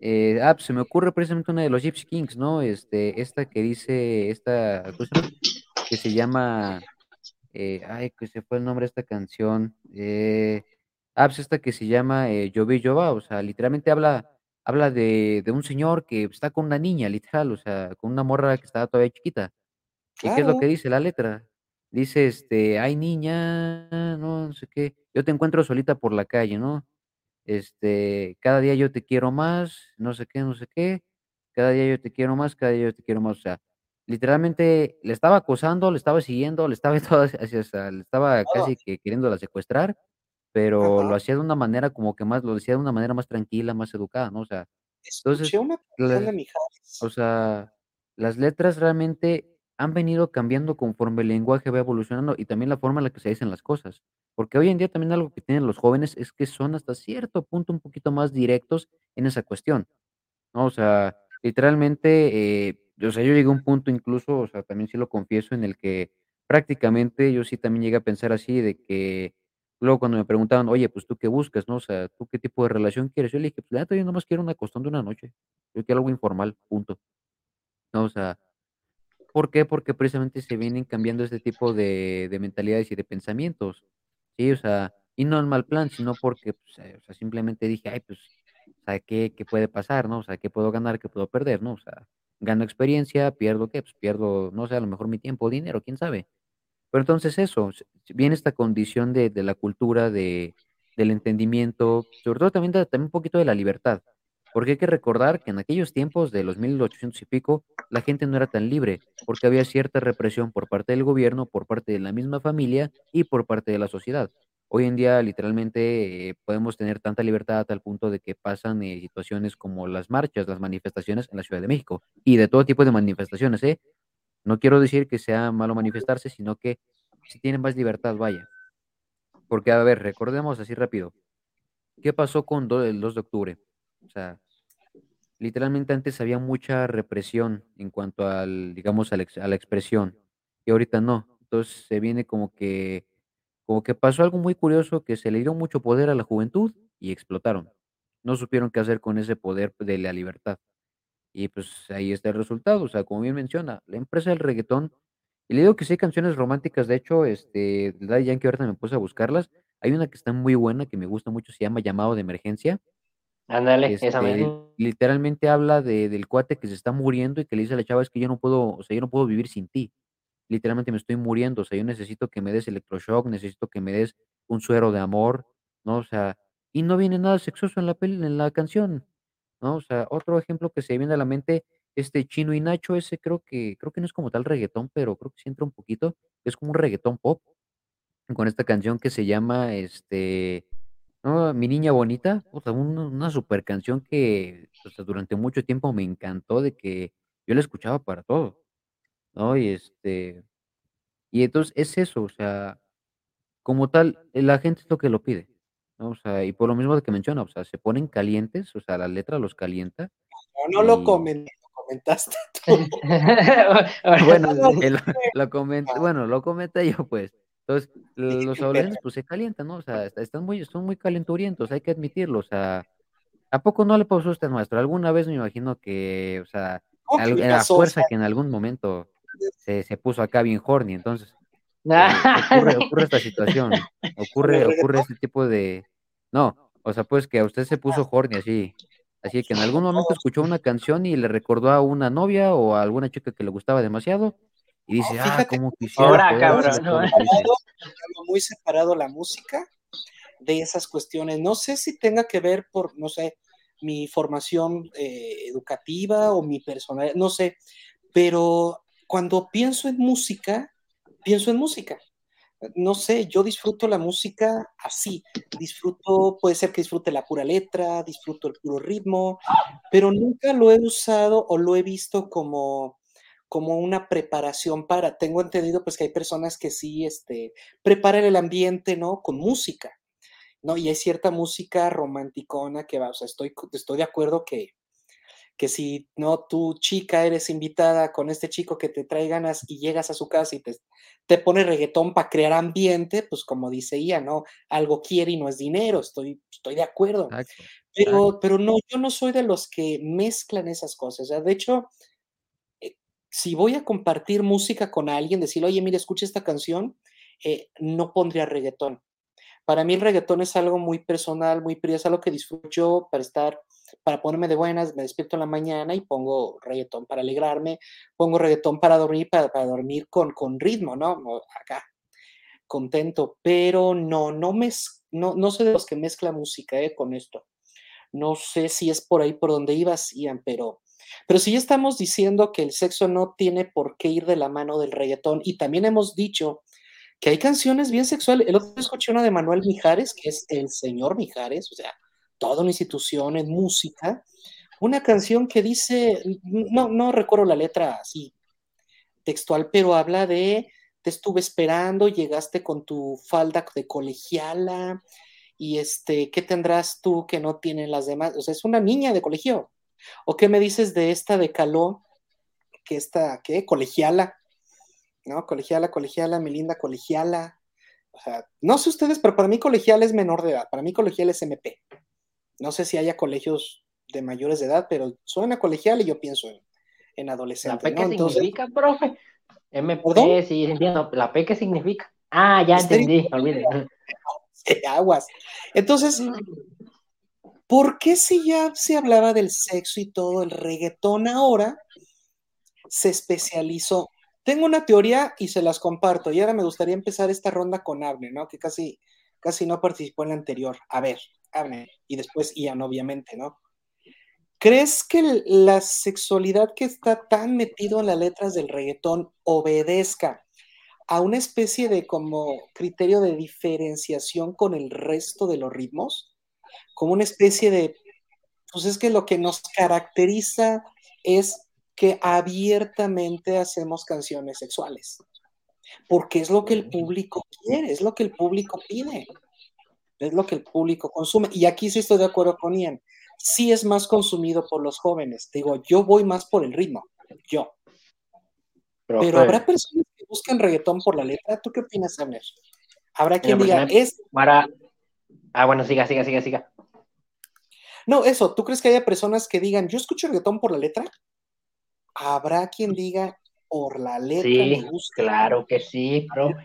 eh, ah, pues se me ocurre precisamente una de los Gypsy Kings, ¿no? Este, esta que dice, esta. Que se llama eh, ay, que se fue el nombre de esta canción. Eh, ah, pues esta que se llama eh, Lloví Llova, o sea, literalmente habla, habla de, de un señor que está con una niña, literal, o sea, con una morra que estaba todavía chiquita. ¿Y qué es lo que claro. dice la letra? Dice, este, ay, niña, no, no sé qué, yo te encuentro solita por la calle, ¿no? Este, cada día yo te quiero más, no sé qué, no sé qué, cada día yo te quiero más, cada día yo te quiero más, o sea, literalmente le estaba acosando, le estaba siguiendo, le estaba todo o sea, le estaba casi que queriéndola secuestrar, pero lo hacía de una manera como que más, lo decía de una manera más tranquila, más educada, ¿no? O sea, entonces, Escuché una canción de Mijares. o sea, las letras realmente han venido cambiando conforme el lenguaje va evolucionando y también la forma en la que se dicen las cosas. Porque hoy en día también algo que tienen los jóvenes es que son hasta cierto punto un poquito más directos en esa cuestión, ¿no? O sea, literalmente, eh, o sea, yo llegué a un punto incluso, o sea, también sí lo confieso, en el que prácticamente yo sí también llegué a pensar así, de que luego cuando me preguntaban, oye, pues tú qué buscas, ¿no? O sea, ¿tú qué tipo de relación quieres? Yo le dije, pues la neta, yo nomás quiero una costón de una noche, yo quiero algo informal, punto. ¿no? O sea, ¿por qué? Porque precisamente se vienen cambiando este tipo de, de mentalidades y de pensamientos, ¿sí? O sea, y no en mal plan, sino porque, pues, eh, o sea, simplemente dije, ay, pues, o sea, ¿qué, puede pasar, no? O sea, ¿qué puedo ganar, qué puedo perder, no? O sea, gano experiencia, pierdo, ¿qué? Pues pierdo, no sé, a lo mejor mi tiempo, dinero, quién sabe. Pero entonces eso, viene esta condición de, de la cultura, de, del entendimiento, sobre todo también, también un poquito de la libertad, porque hay que recordar que en aquellos tiempos de los 1800 y pico, la gente no era tan libre, porque había cierta represión por parte del gobierno, por parte de la misma familia y por parte de la sociedad. Hoy en día, literalmente, eh, podemos tener tanta libertad a tal punto de que pasan eh, situaciones como las marchas, las manifestaciones en la Ciudad de México, y de todo tipo de manifestaciones, ¿eh? No quiero decir que sea malo manifestarse, sino que si tienen más libertad, vaya. Porque, a ver, recordemos así rápido. ¿Qué pasó con el 2 de octubre? O sea, literalmente antes había mucha represión en cuanto al, digamos, a la, expresión, y ahorita no. Entonces se viene como que, como que pasó algo muy curioso, que se le dio mucho poder a la juventud y explotaron. No supieron qué hacer con ese poder de la libertad. Y pues ahí está el resultado. O sea, como bien menciona, la empresa del reggaetón, y le digo que sí canciones románticas, de hecho, este, Daddy Yankee ahorita me puse a buscarlas. Hay una que está muy buena, que me gusta mucho, se llama Llamado de Emergencia. Ándale, esa Este, misma. literalmente habla de, del cuate que se está muriendo y que le dice a la chava, es que yo no puedo, o sea, yo no puedo vivir sin ti. Literalmente me estoy muriendo, o sea, yo necesito que me des electroshock, necesito que me des un suero de amor, ¿no? O sea, y no viene nada sexoso en la peli, en la canción, ¿no? O sea, otro ejemplo que se viene a la mente, este Chino y Nacho, ese creo que, creo que no es como tal reggaetón, pero creo que sí entra un poquito, es como un reggaetón pop, con esta canción que se llama, este, no, Mi Niña Bonita, un- una super canción que, o sea, durante mucho tiempo me encantó de que yo la escuchaba para todo, ¿no? Y este, y entonces es eso, o sea, como tal, la gente es lo que lo pide, ¿no? O sea, y por lo mismo de que menciona, o sea, se ponen calientes, o sea, la letra los calienta No, no lo y comenté, lo comentaste tú. bueno, No, eh, lo, lo coment- bueno, lo comenté yo pues. Entonces, los adolescentes pues se calientan, ¿no? O sea, est- están muy, son muy calenturientos, hay que admitirlo, o sea, ¿a poco no le pasó a usted, maestro? Alguna vez me imagino que, o sea. O fuerza sea, que en algún momento se, se puso acá bien horny, entonces eh, ocurre, ocurre esta situación, ocurre, ¿Con el ocurre este tipo de, no, o sea, pues que a usted se puso horny así, así que en algún momento escuchó una canción y le recordó a una novia o a alguna chica que le gustaba demasiado y dice, No, ah, que quisiera Ahora, cabrón, muy separado la música de esas cuestiones. No sé si tenga que ver por, no sé, mi formación eh, educativa o mi personalidad, no sé, pero cuando pienso en música, pienso en música. No sé, yo disfruto la música así, disfruto, puede ser que disfrute la pura letra, disfruto el puro ritmo, pero nunca lo he usado o lo he visto como, como una preparación para, tengo entendido pues que hay personas que sí, este, preparan el ambiente, ¿no? Con música, ¿no? Y hay cierta música romanticona que va, o sea, estoy, estoy de acuerdo que, que si no tú chica eres invitada con este chico que te trae ganas y llegas a su casa y te, te pone reggaetón para crear ambiente, pues como dice ella, ¿no? Algo quiere y no es dinero, estoy, estoy de acuerdo. Exacto, Pero, exacto. pero no, yo no soy de los que mezclan esas cosas. O sea, de hecho, si voy a compartir música con alguien, decirle, oye, mira, escucha esta canción, eh, no pondría reggaetón. Para mí el reggaetón es algo muy personal, muy privado, es algo que disfruto yo para estar, para ponerme de buenas, me despierto en la mañana y pongo reggaetón para alegrarme, pongo reggaetón para dormir, para, dormir con, con ritmo, ¿no? Acá, contento, pero no, no, mez, no, no soy de los que mezcla música eh, con esto. No sé si es por ahí por donde ibas, Ian, pero, pero si ya estamos diciendo que el sexo no tiene por qué ir de la mano del reggaetón y también hemos dicho que hay canciones bien sexuales. El otro escuché una de Manuel Mijares, que es el señor Mijares, o sea, toda una institución en música, una canción que dice, no, no recuerdo la letra así textual, pero habla de, te estuve esperando, llegaste con tu falda de colegiala, y este, ¿qué tendrás tú que no tienen las demás? O sea, es una niña de colegio. ¿O qué me dices de esta de Caló, que esta, ¿qué? Colegiala, ¿no? Colegiala, colegiala, mi linda colegiala. O sea, no sé ustedes, pero para mí colegiala es menor de edad, para mí colegiala es MP. No sé si haya colegios de mayores de edad, pero suena colegial y yo pienso en, en ¿La adolescente, P ¿no? qué Entonces, significa, profe? MP, ¿Perdón? sí, entiendo. ¿La P qué significa? Ah, ya Misterio. entendí, olvide. aguas. Entonces, ¿por qué si ya se hablaba del sexo y todo, el reggaetón ahora se especializó? Tengo una teoría y se las comparto. Y ahora me gustaría empezar esta ronda con Abner, ¿no? Que casi, casi no participó en la anterior. A ver, Abner, y después Ian, obviamente, ¿no? ¿Crees que la sexualidad que está tan metido en las letras del reggaetón obedezca a una especie de como criterio de diferenciación con el resto de los ritmos? Como una especie de, pues es que lo que nos caracteriza es que abiertamente hacemos canciones sexuales, porque es lo que el público quiere, es lo que el público pide, es lo que el público consume. Y aquí sí estoy de acuerdo con Ian, sí es más consumido por los jóvenes. Digo, yo voy más por el ritmo, yo. Pero habrá personas que buscan reggaetón por la letra. ¿Tú qué opinas, Abner? Habrá quien Mira, diga, pues, es. Para... Ah, bueno, siga, siga, siga, siga. No, eso, ¿tú crees que haya personas que digan, yo escucho reggaetón por la letra? Habrá quien diga, por la letra Sí, me gusta. claro que sí, profe.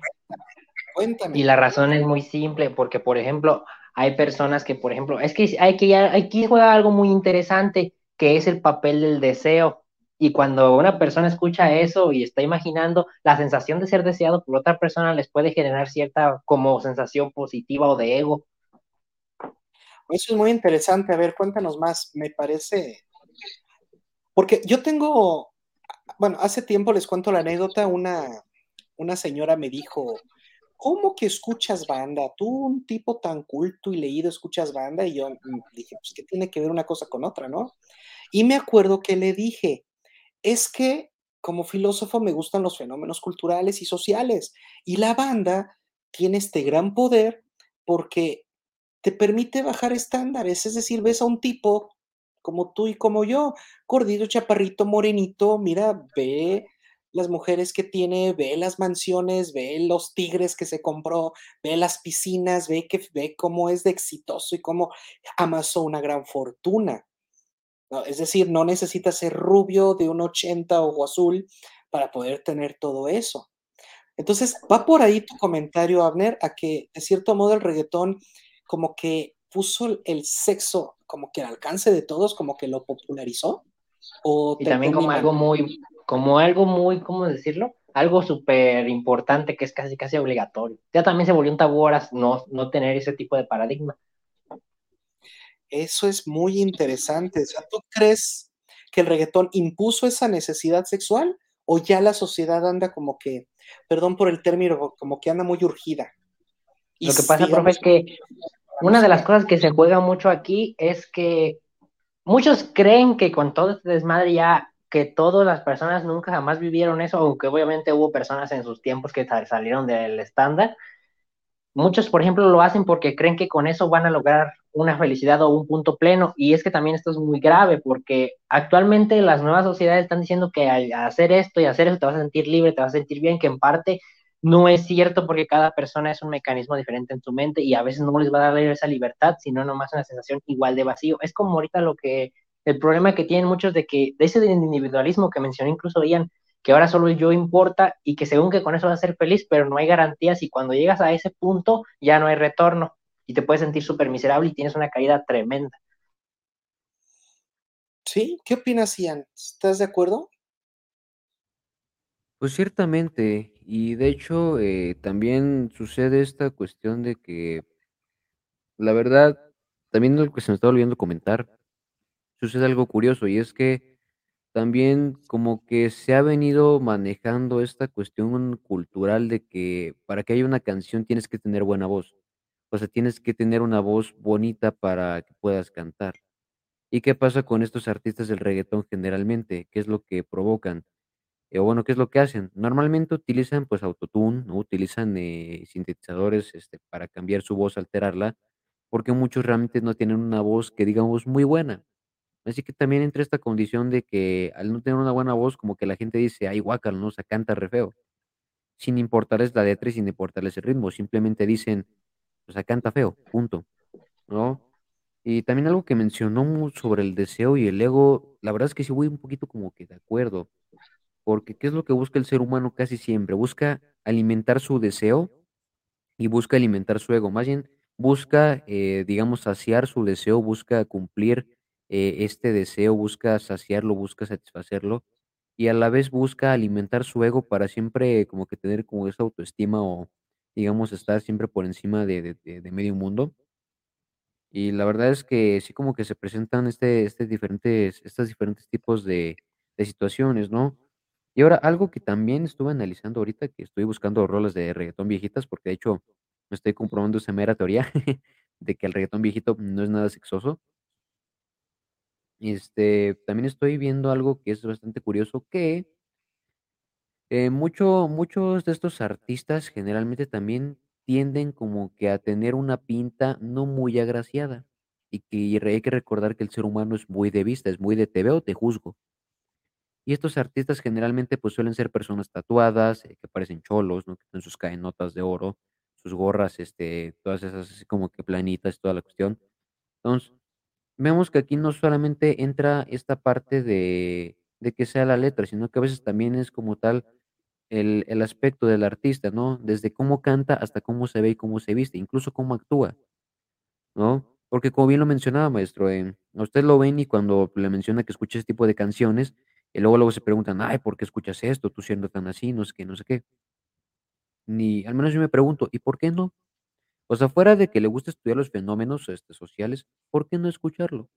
Cuéntame. Y la razón es muy simple, porque por ejemplo, hay personas que, por ejemplo, es que hay que aquí juega algo muy interesante, que es el papel del deseo. Y cuando una persona escucha eso y está imaginando, la sensación de ser deseado por otra persona les puede generar cierta como sensación positiva o de ego. Eso es muy interesante. A ver, cuéntanos más. Me parece. Porque yo tengo. Bueno, hace tiempo les cuento la anécdota. Una, una señora me dijo: ¿Cómo que escuchas banda? Tú, un tipo tan culto y leído, escuchas banda. Y yo mm, dije: Pues, ¿qué tiene que ver una cosa con otra, no? Y me acuerdo que le dije: es que como filósofo me gustan los fenómenos culturales y sociales y la banda tiene este gran poder porque te permite bajar estándares, es decir, ves a un tipo como tú y como yo, gordito, chaparrito, morenito, mira, ve las mujeres que tiene, ve las mansiones, ve los tigres que se compró, ve las piscinas, ve que ve cómo es de exitoso y cómo amasó una gran fortuna. Es decir, no necesitas ser rubio de un 80 ojo azul para poder tener todo eso. Entonces, va por ahí tu comentario, Abner, a que de cierto modo el reggaetón como que puso el sexo como que al alcance de todos, como que lo popularizó. ¿O y también como algo muy, como algo muy, ¿cómo decirlo? Algo súper importante que es casi casi obligatorio. Ya también se volvió un tabú ahora no, no tener ese tipo de paradigma. Eso es muy interesante. O sea, ¿tú crees que el reggaetón impuso esa necesidad sexual o ya la sociedad anda como que, perdón por el término, como que anda muy urgida? Lo que pasa, profe, es que una de las cosas que se juega mucho aquí es que muchos creen que con todo este desmadre ya que todas las personas nunca jamás vivieron eso, aunque obviamente hubo personas en sus tiempos que salieron del estándar, Muchos, por ejemplo, lo hacen porque creen que con eso van a lograr una felicidad o un punto pleno. Y es que también esto es muy grave porque actualmente las nuevas sociedades están diciendo que al hacer esto y hacer eso te vas a sentir libre, te vas a sentir bien, que en parte no es cierto porque cada persona es un mecanismo diferente en su mente y a veces no les va a dar esa libertad, sino nomás una sensación igual de vacío. Es como ahorita lo que, el problema que tienen muchos de que, de ese individualismo que mencionó incluso Ian, que ahora solo el yo importa y que según que con eso vas a ser feliz, pero no hay garantías y cuando llegas a ese punto ya no hay retorno y te puedes sentir súper miserable y tienes una caída tremenda. Sí, ¿qué opinas, Ian? ¿Estás de acuerdo? Pues ciertamente, y de hecho eh, también sucede esta cuestión de que, la verdad, también lo que se me estaba olvidando comentar, sucede algo curioso y es que también como que se ha venido manejando esta cuestión cultural de que para que haya una canción tienes que tener buena voz. O sea, tienes que tener una voz bonita para que puedas cantar. ¿Y qué pasa con estos artistas del reguetón generalmente? ¿Qué es lo que provocan? Eh, bueno, ¿qué es lo que hacen? Normalmente utilizan pues autotune, ¿no? Utilizan eh, sintetizadores este, para cambiar su voz, alterarla, porque muchos realmente no tienen una voz que digamos muy buena. Así que también entra esta condición de que al no tener una buena voz, como que la gente dice: "Ay, guácala, ¿no? O sea, canta re feo", sin importarles la letra y sin importarles el ritmo, simplemente dicen: "O sea, canta feo, punto", ¿no? Y también algo que mencionó sobre el deseo y el ego, la verdad es que sí voy un poquito como que de acuerdo, porque, ¿qué es lo que busca el ser humano casi siempre? Busca alimentar su deseo y busca alimentar su ego, más bien busca, eh, digamos, saciar su deseo, busca cumplir eh, este deseo, busca saciarlo, busca satisfacerlo y a la vez busca alimentar su ego para siempre como que tener como esa autoestima o digamos estar siempre por encima de, medio mundo. Y la verdad es que sí como que se presentan este, este diferentes, estos diferentes tipos de, de situaciones, ¿no? Y ahora algo que también estuve analizando ahorita, que estoy buscando rolas de reggaetón viejitas, porque de hecho me estoy comprobando esa mera teoría de que el reggaetón viejito no es nada sexoso. Este, también estoy viendo algo que es bastante curioso, que eh, mucho, muchos de estos artistas generalmente también tienden como que a tener una pinta no muy agraciada. Y que hay que recordar que el ser humano es muy de vista, es muy de te veo, te juzgo. Y estos artistas generalmente pues suelen ser personas tatuadas, eh, que parecen cholos, ¿no? Que tienen sus cadenotas de oro, sus gorras, este, todas esas así como que planitas, toda la cuestión. Entonces, Vemos que aquí no solamente entra esta parte de de que sea la letra, sino que a veces también es como tal el el aspecto del artista, ¿no? Desde cómo canta hasta cómo se ve y cómo se viste, incluso cómo actúa. ¿no? Porque como bien lo mencionaba, maestro, usted lo ven y cuando le menciona que escucha ese tipo de canciones, y luego luego se preguntan: "Ay, ¿por qué escuchas esto? Tú siendo tan así, no sé qué, no sé qué". Ni al menos yo me pregunto, ¿y por qué no? O sea, fuera de que le gusta estudiar los fenómenos, este, sociales, ¿por qué no escucharlo?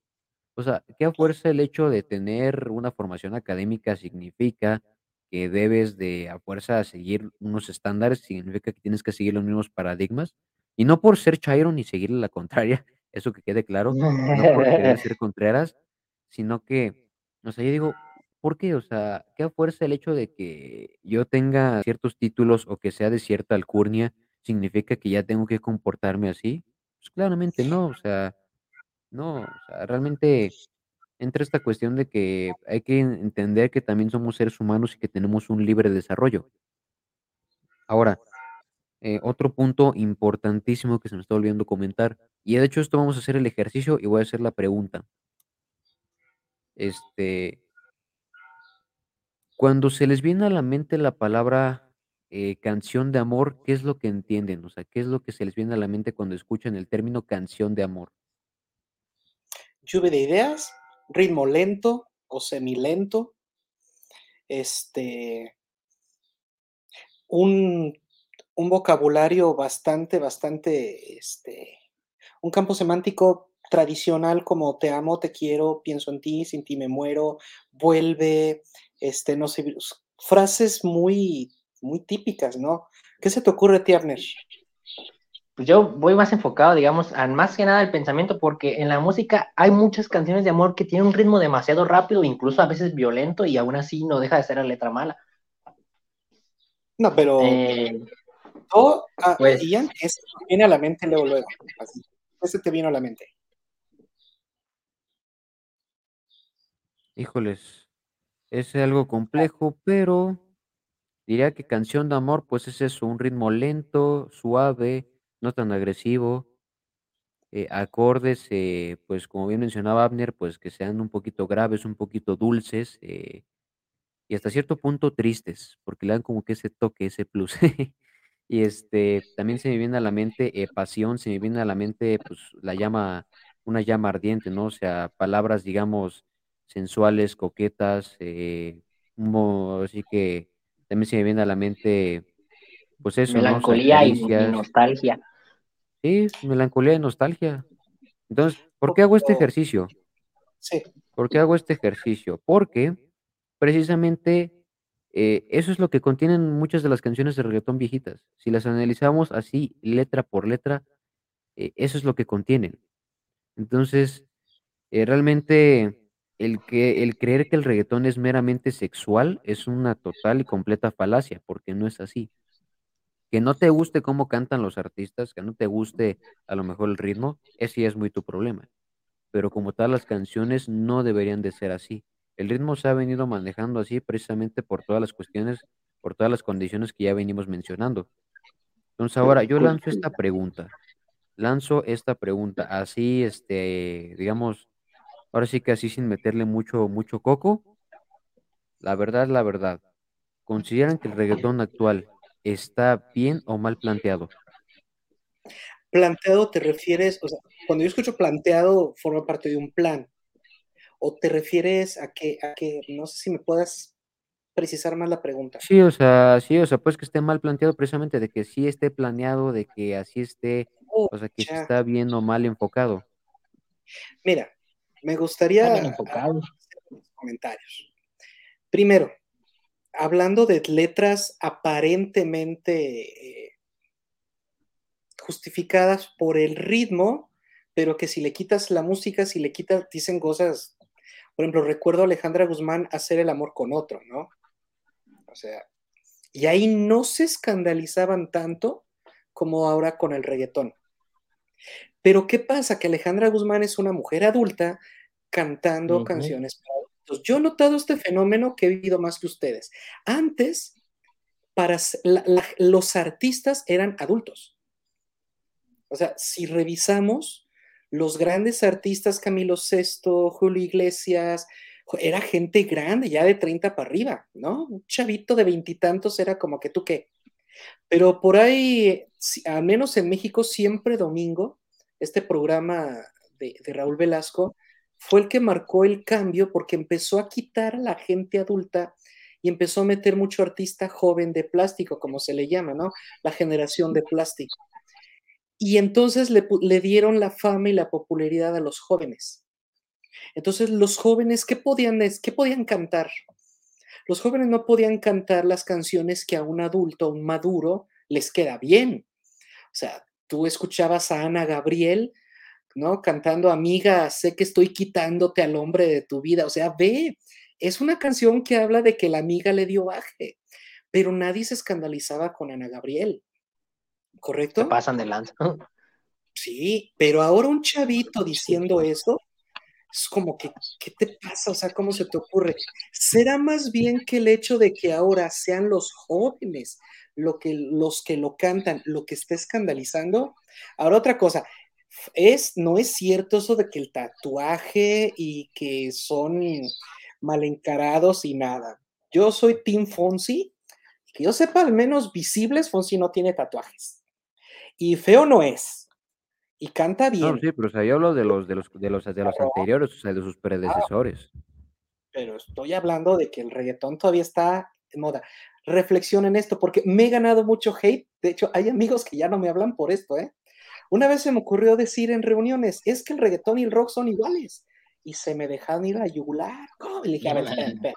O sea, ¿qué a fuerza el hecho de tener una formación académica significa que debes de a fuerza seguir unos estándares? ¿Significa que tienes que seguir los mismos paradigmas? Y no por ser chairo ni seguirle la contraria, eso que quede claro, no por querer ser contreras, sino que, o sea, yo digo, ¿por qué? O sea, ¿qué a fuerza el hecho de que yo tenga ciertos títulos o que sea de cierta alcurnia significa que ya tengo que comportarme así? Pues claramente no, o sea, no, o sea, realmente entra esta cuestión de que hay que entender que también somos seres humanos y que tenemos un libre desarrollo. Ahora, eh, otro punto importantísimo que se me está olvidando comentar, y de hecho esto vamos a hacer el ejercicio y voy a hacer la pregunta. Este, cuando se les viene a la mente la palabra eh, canción de amor, ¿qué es lo que entienden? O sea, ¿qué es lo que se les viene a la mente cuando escuchan el término canción de amor? Lluvia de ideas, ritmo lento o semilento, este, un, un vocabulario bastante, bastante, este, un campo semántico tradicional como te amo, te quiero, pienso en ti, sin ti me muero, vuelve, este, no sé, frases muy, muy típicas, ¿no? ¿Qué se te ocurre, Tierner? Pues yo voy más enfocado, digamos, a más que nada el pensamiento, porque en la música hay muchas canciones de amor que tienen un ritmo demasiado rápido, incluso a veces violento, y aún así no deja de ser la letra mala. No, pero Eh, todo, ah, pues- Ian, eso te viene a la mente luego, luego. Así, Ese te vino a la mente. Híjoles, es algo complejo, pero diría que canción de amor, pues es eso, un ritmo lento, suave, no tan agresivo, eh, acordes, eh, pues como bien mencionaba Abner, pues que sean un poquito graves, un poquito dulces, eh, y hasta cierto punto tristes, porque le dan como que ese toque, ese plus. Y este, también se me viene a la mente eh, pasión, se me viene a la mente pues la llama, una llama ardiente, ¿no? O sea, palabras, digamos, sensuales, coquetas, eh, mo- así que también se me viene a la mente, pues eso, ¿no? O sea, melancolía y, y caricias, nostalgia. sí, melancolía y nostalgia. Entonces, ¿por qué hago este ejercicio? Sí, ¿Por qué hago este ejercicio? Porque precisamente eh, eso es lo que contienen muchas de las canciones de reggaetón viejitas. Si las analizamos así, letra por letra, eh, eso es lo que contienen. Entonces, eh, realmente el que el creer que el reggaetón es meramente sexual es una total y completa falacia, porque no es así. Que no te guste cómo cantan los artistas, que no te guste a lo mejor el ritmo, ese ya es muy tu problema pero como tal las canciones no deberían de ser así. El ritmo se ha venido manejando así precisamente por todas las cuestiones, por todas las condiciones que ya venimos mencionando. Entonces ahora yo lanzo esta pregunta, lanzo esta pregunta así, este, digamos, ahora sí que así sin meterle mucho, mucho coco. La verdad, la verdad, ¿consideran que el reggaetón actual está bien o mal planteado? planteado te refieres, o sea, cuando yo escucho planteado, forma parte de un plan. ¿O te refieres a que, a que, no sé si me puedas precisar más la pregunta? Sí, o sea, sí, o sea, pues que esté mal planteado precisamente de que sí esté planeado, de que así esté, Oh, o sea, que ya. está bien o mal enfocado. Mira, me gustaría bien enfocado. hacer unos comentarios. Primero, hablando de letras aparentemente eh, justificadas por el ritmo, pero que si le quitas la música, si le quitas, dicen cosas. Por ejemplo, recuerdo a Alejandra Guzmán hacer el amor con otro, ¿no? O sea, y ahí no se escandalizaban tanto como ahora con el reggaetón. Pero ¿qué pasa? Que Alejandra Guzmán es una mujer adulta cantando canciones para adultos. Yo he notado este fenómeno que he vivido más que ustedes. Antes, para s- la- la- los artistas eran adultos. O sea, si revisamos los grandes artistas, Camilo Sesto, Julio Iglesias, era gente grande, ya de 30 para arriba, ¿no? Un chavito de veintitantos era como que tú qué. Pero por ahí, al menos en México, siempre domingo este programa de, Raúl Velasco, fue el que marcó el cambio porque empezó a quitar a la gente adulta y empezó a meter mucho artista joven de plástico, como se le llama, ¿no? La generación de plástico. Y entonces le, dieron la fama y la popularidad a los jóvenes. Entonces los jóvenes, ¿qué podían, qué podían cantar? Los jóvenes no podían cantar las canciones que a un adulto, un maduro, les queda bien. O sea, tú escuchabas a Ana Gabriel, ¿no? Cantando, amiga, sé que estoy quitándote al hombre de tu vida. O sea, ve, es una canción que habla de que la amiga le dio baje, pero nadie se escandalizaba con Ana Gabriel. ¿Correcto? Se pasan de lanza. Sí, pero ahora un chavito diciendo eso, es como que, ¿qué te pasa? O sea, ¿cómo se te ocurre? Será más bien que el hecho de que ahora sean los jóvenes lo que, los que lo cantan, lo que está escandalizando. Ahora otra cosa, es, no es cierto eso de que el tatuaje y que son mal encarados y nada. Yo soy Tim Fonsi, que yo sepa, al menos visibles, Fonsi no tiene tatuajes. Y feo no es y canta bien. No, sí, pero o sea, yo hablo de los, de los, de los, de los anteriores, o sea, de sus predecesores. Pero estoy hablando de que el reggaetón todavía está moda. Reflexionen esto, porque me he ganado mucho hate. De hecho, hay amigos que ya no me hablan por esto, ¿eh? Una vez se me ocurrió decir en reuniones, es que el reggaetón y el rock son iguales. Y se me dejaron ir a yugular. ¿Cómo? Dije, a ver, espera.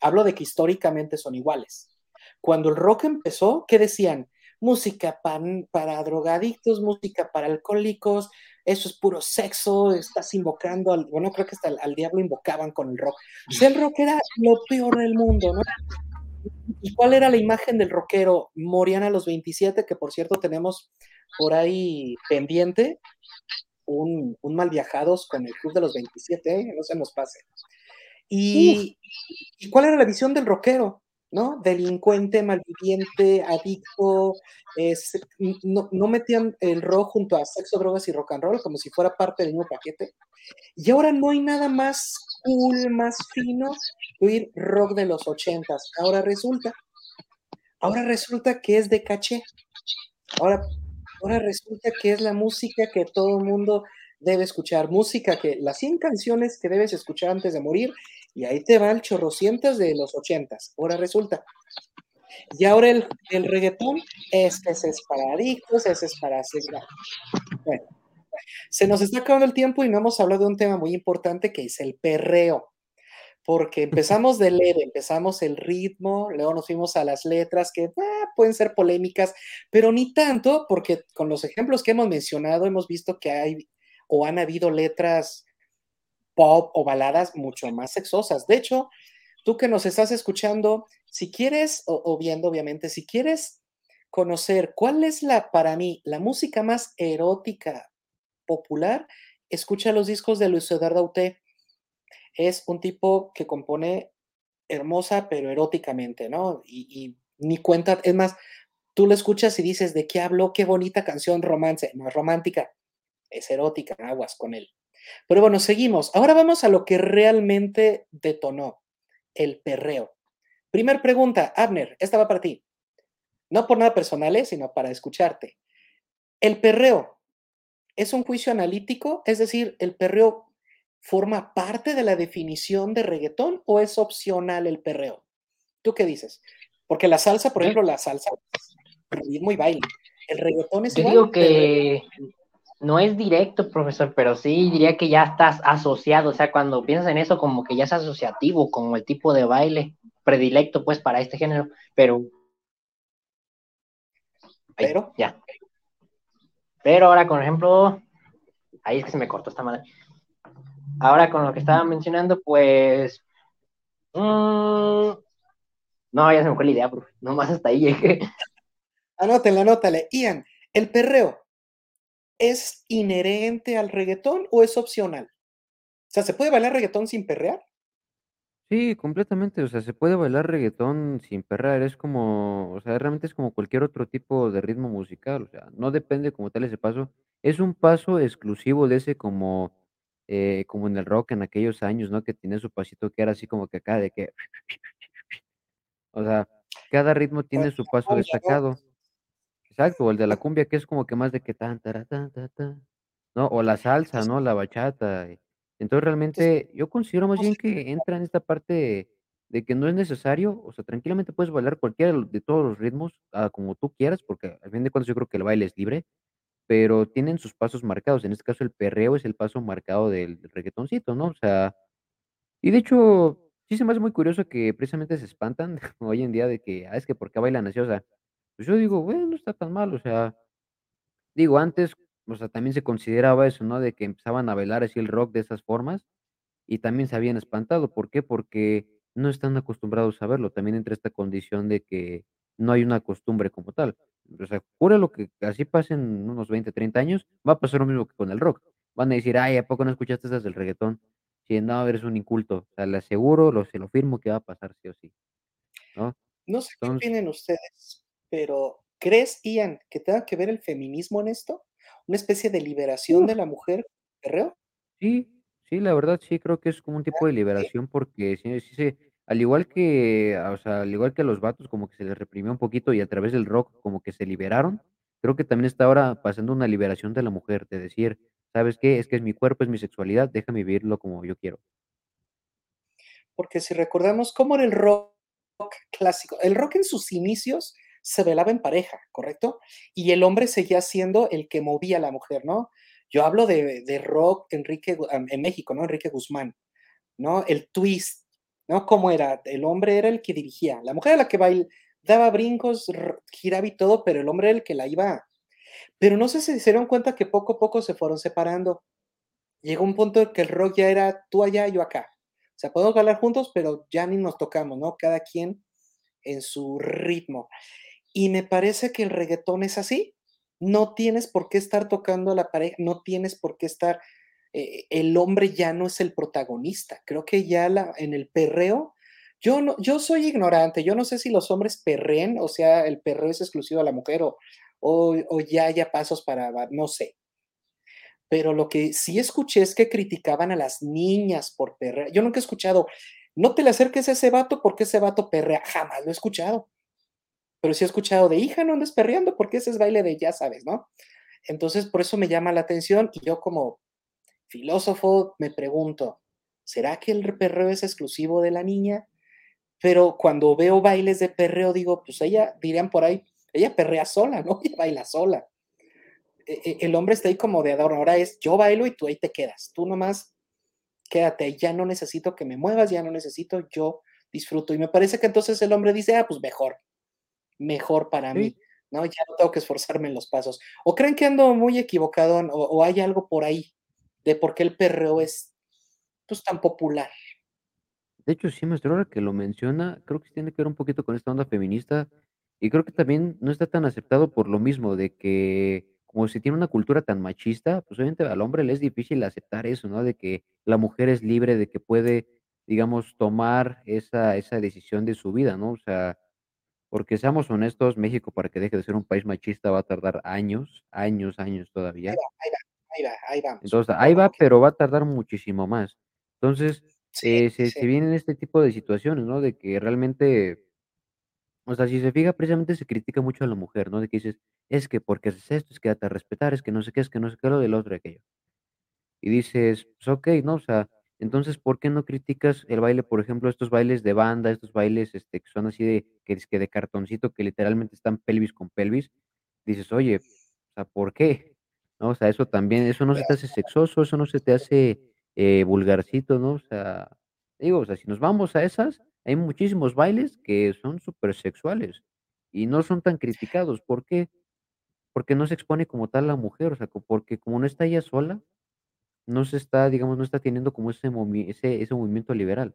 Hablo de que históricamente son iguales. Cuando el rock empezó, ¿qué decían? música para, drogadictos, música para alcohólicos, eso es puro sexo, estás invocando al, bueno, creo que hasta al, diablo invocaban con el rock. Sea, el rock era lo peor del mundo, ¿no? ¿Y cuál era la imagen del rockero? Morían a los 27, que por cierto tenemos por ahí pendiente un, mal viajados con el club de los 27, ¿eh? no se nos pase. Y, ¿Y cuál era la visión del rockero? ¿No? Delincuente, malviviente, adicto, no, metían el rock junto a sexo, drogas y rock and roll como si fuera parte del mismo paquete. Y ahora no hay nada más cool, más fino que oír rock de los ochentas. Ahora resulta, ahora resulta que es de caché. Ahora, ahora resulta que es la música que todo el mundo debe escuchar. Música que, las 100 canciones que debes escuchar antes de morir y ahí te va el chorrocientas de los ochentas. Ahora resulta. Y ahora el, el reggaetón, este es para adictos, ese es para Bueno, se nos está acabando el tiempo y no hemos hablado de un tema muy importante que es el perreo. Porque empezamos de leve, empezamos el ritmo, luego nos fuimos a las letras que ah, pueden ser polémicas, pero ni tanto, porque con los ejemplos que hemos mencionado hemos visto que hay o han habido letras pop o baladas mucho más sexosas. De hecho, tú que nos estás escuchando, si quieres, o, viendo obviamente, si quieres conocer cuál es la, para mí, la música más erótica popular, escucha los discos de Luis Eduardo Auté. Es un tipo que compone hermosa, pero eróticamente, ¿no? Y, ni cuenta, es más, tú lo escuchas y dices, ¿de qué hablo? Qué bonita canción romance, no es romántica, es erótica, aguas con él. Pero bueno, seguimos. Ahora vamos a lo que realmente detonó, el perreo. Primer pregunta, Abner, esta va para ti. No por nada personal, ¿eh? sino para escucharte. ¿El perreo es un juicio analítico? Es decir, ¿el perreo forma parte de la definición de reggaetón o es opcional el perreo? ¿Tú qué dices? Porque la salsa, por ejemplo, la salsa, ritmo y baile. El reggaetón es Yo digo que no es directo, profesor, pero sí diría que ya estás asociado, o sea, cuando piensas en eso, como que ya es asociativo, como el tipo de baile predilecto, pues, para este género, pero... pero... Ya. Pero ahora, por ejemplo, ahí es que se me cortó esta madre. Ahora con lo que estaba mencionando, pues... Mm, no, ya se me fue la idea, profe. Nomás hasta ahí llegué. Anótale, anótale. Ian, el perreo ¿es inherente al reggaetón o es opcional? O sea, ¿se puede bailar reggaetón sin perrear? Sí, completamente, o sea, se puede bailar reggaetón sin perrear, es como, o sea, realmente es como cualquier otro tipo de ritmo musical, o sea, no depende como tal ese paso, es un paso exclusivo de ese como, eh, como en el rock en aquellos años, ¿no? Que tiene su pasito que era así como que acá de que, o sea, cada ritmo tiene su paso destacado. Exacto, el de la cumbia que es como que más de que tan, tan, tan, tan. ¿no? O la salsa, ¿no? La bachata. Entonces, realmente, yo considero más bien que entra en esta parte de que no es necesario, o sea, tranquilamente puedes bailar cualquiera de todos los ritmos, ah, como tú quieras, porque al fin de cuentas yo creo que el baile es libre, pero tienen sus pasos marcados. En este caso, el perreo es el paso marcado del del reguetoncito, ¿no? O sea, y de hecho, sí se me hace muy curioso que precisamente se espantan hoy en día de que, ah, es que por qué bailan así, o sea, pues yo digo, bueno, no está tan mal, o sea, digo, antes, o sea, también se consideraba eso, ¿no? De que empezaban a bailar así el rock de esas formas y también se habían espantado, ¿por qué? Porque no están acostumbrados a verlo, también entra esta condición de que no hay una costumbre como tal. O sea, lo que así pasen unos 20 30 años, va a pasar lo mismo que con el rock. Van a decir: "Ay, ¿a poco no escuchaste esas del reguetón?". Sí, no, eres un inculto. O sea, le aseguro, lo se lo firmo que va a pasar sí o sí, ¿no? no sé qué opinen ustedes, pero ¿crees, Ian, que tenga que ver el feminismo en esto? ¿Una especie de liberación de la mujer, perreo? Sí, sí, la verdad sí creo que es como un tipo de liberación porque sí sí se al igual que, ah, o sea, al igual que a los vatos como que se les reprimió un poquito y a través del rock como que se liberaron, creo que también está ahora pasando una liberación de la mujer, de decir: "¿Sabes qué? Es que es mi cuerpo, es mi sexualidad, déjame vivirlo como yo quiero". Porque si recordamos cómo era el rock clásico, el rock en sus inicios se velaba en pareja, ¿correcto? Y el hombre seguía siendo el que movía a la mujer, ¿no? Yo hablo de, de rock Enrique, en México, ¿no? Enrique Guzmán, ¿no? El twist, ¿no? ¿Cómo era? El hombre era el que dirigía, la mujer era la que bail, daba brincos, giraba y todo, pero el hombre era el que la iba. Pero no sé si se dieron cuenta que poco a poco se fueron separando. Llegó un punto en que el rock ya era tú allá, yo acá. O sea, podemos bailar juntos, pero ya ni nos tocamos, ¿no? Cada quien en su ritmo. Y me parece que el reguetón es así. No tienes por qué estar tocando a la pareja, no tienes por qué estar, eh, el hombre ya no es el protagonista. Creo que ya en el perreo, yo no, yo soy ignorante, yo no sé si los hombres perren, o sea, el perreo es exclusivo a la mujer o, o, o ya haya pasos para, no sé. Pero lo que sí escuché es que criticaban a las niñas por perrear. Yo nunca he escuchado, no te le acerques a ese vato porque ese vato perrea. Jamás lo he escuchado. Pero sí he escuchado de hija, no andes perreando porque ese es baile de ya sabes, ¿no? Entonces, por eso me llama la atención y yo como filósofo me pregunto, ¿será que el perreo es exclusivo de la niña? Pero cuando veo bailes de perreo digo, pues ella, dirían por ahí, ella perrea sola, ¿no? Ella baila sola. E- e- El hombre está ahí como de adorno, ahora es yo bailo y tú ahí te quedas, tú nomás quédate, ya no necesito que me muevas, ya no necesito, yo disfruto. Y me parece que entonces el hombre dice, ah, pues mejor, mejor para Sí. mí, ¿no? Ya no tengo que esforzarme en los pasos. ¿O creen que ando muy equivocado o, o hay algo por ahí de por qué el perreo es pues, tan popular? De hecho, sí, maestro, ahora que lo menciona, creo que tiene que ver un poquito con esta onda feminista, y creo que también no está tan aceptado por lo mismo, de que como se tiene una cultura tan machista, pues obviamente al hombre le es difícil aceptar eso, ¿no? De que la mujer es libre, de que puede, digamos, tomar esa, esa decisión de su vida, ¿no? O sea, porque seamos honestos, México para que deje de ser un país machista va a tardar años, años, años Ahí todavía. va, ahí va, ahí va, ahí vamos, Entonces, ahí va, pero va a tardar muchísimo más. Entonces, Sí, eh, se sí, se vienen este tipo de situaciones, ¿no? De que realmente, o sea, si se fija, precisamente se critica mucho a la mujer, ¿no? De que dices: "Es que porque haces esto, es que date a respetar, es que no sé qué, es que no sé qué, lo del otro aquello". Y dices: "Pues okey", ¿no? O sea, entonces, ¿por qué no criticas el baile, por ejemplo, estos bailes de banda, estos bailes, este, que son así de que dizque de cartoncito, que literalmente están pelvis con pelvis? Dices: "Oye, o sea, ¿por qué?", ¿no? O sea, eso también, eso no se te hace sexoso, eso no se te hace, eh, vulgarcito, ¿no? O sea, digo, o sea, si nos vamos a esas, hay muchísimos bailes que son supersexuales y no son tan criticados, ¿por qué? Porque no se expone como tal la mujer, o sea, porque como no está ella sola, no se está, digamos, no está teniendo como ese movi ese ese movimiento liberal.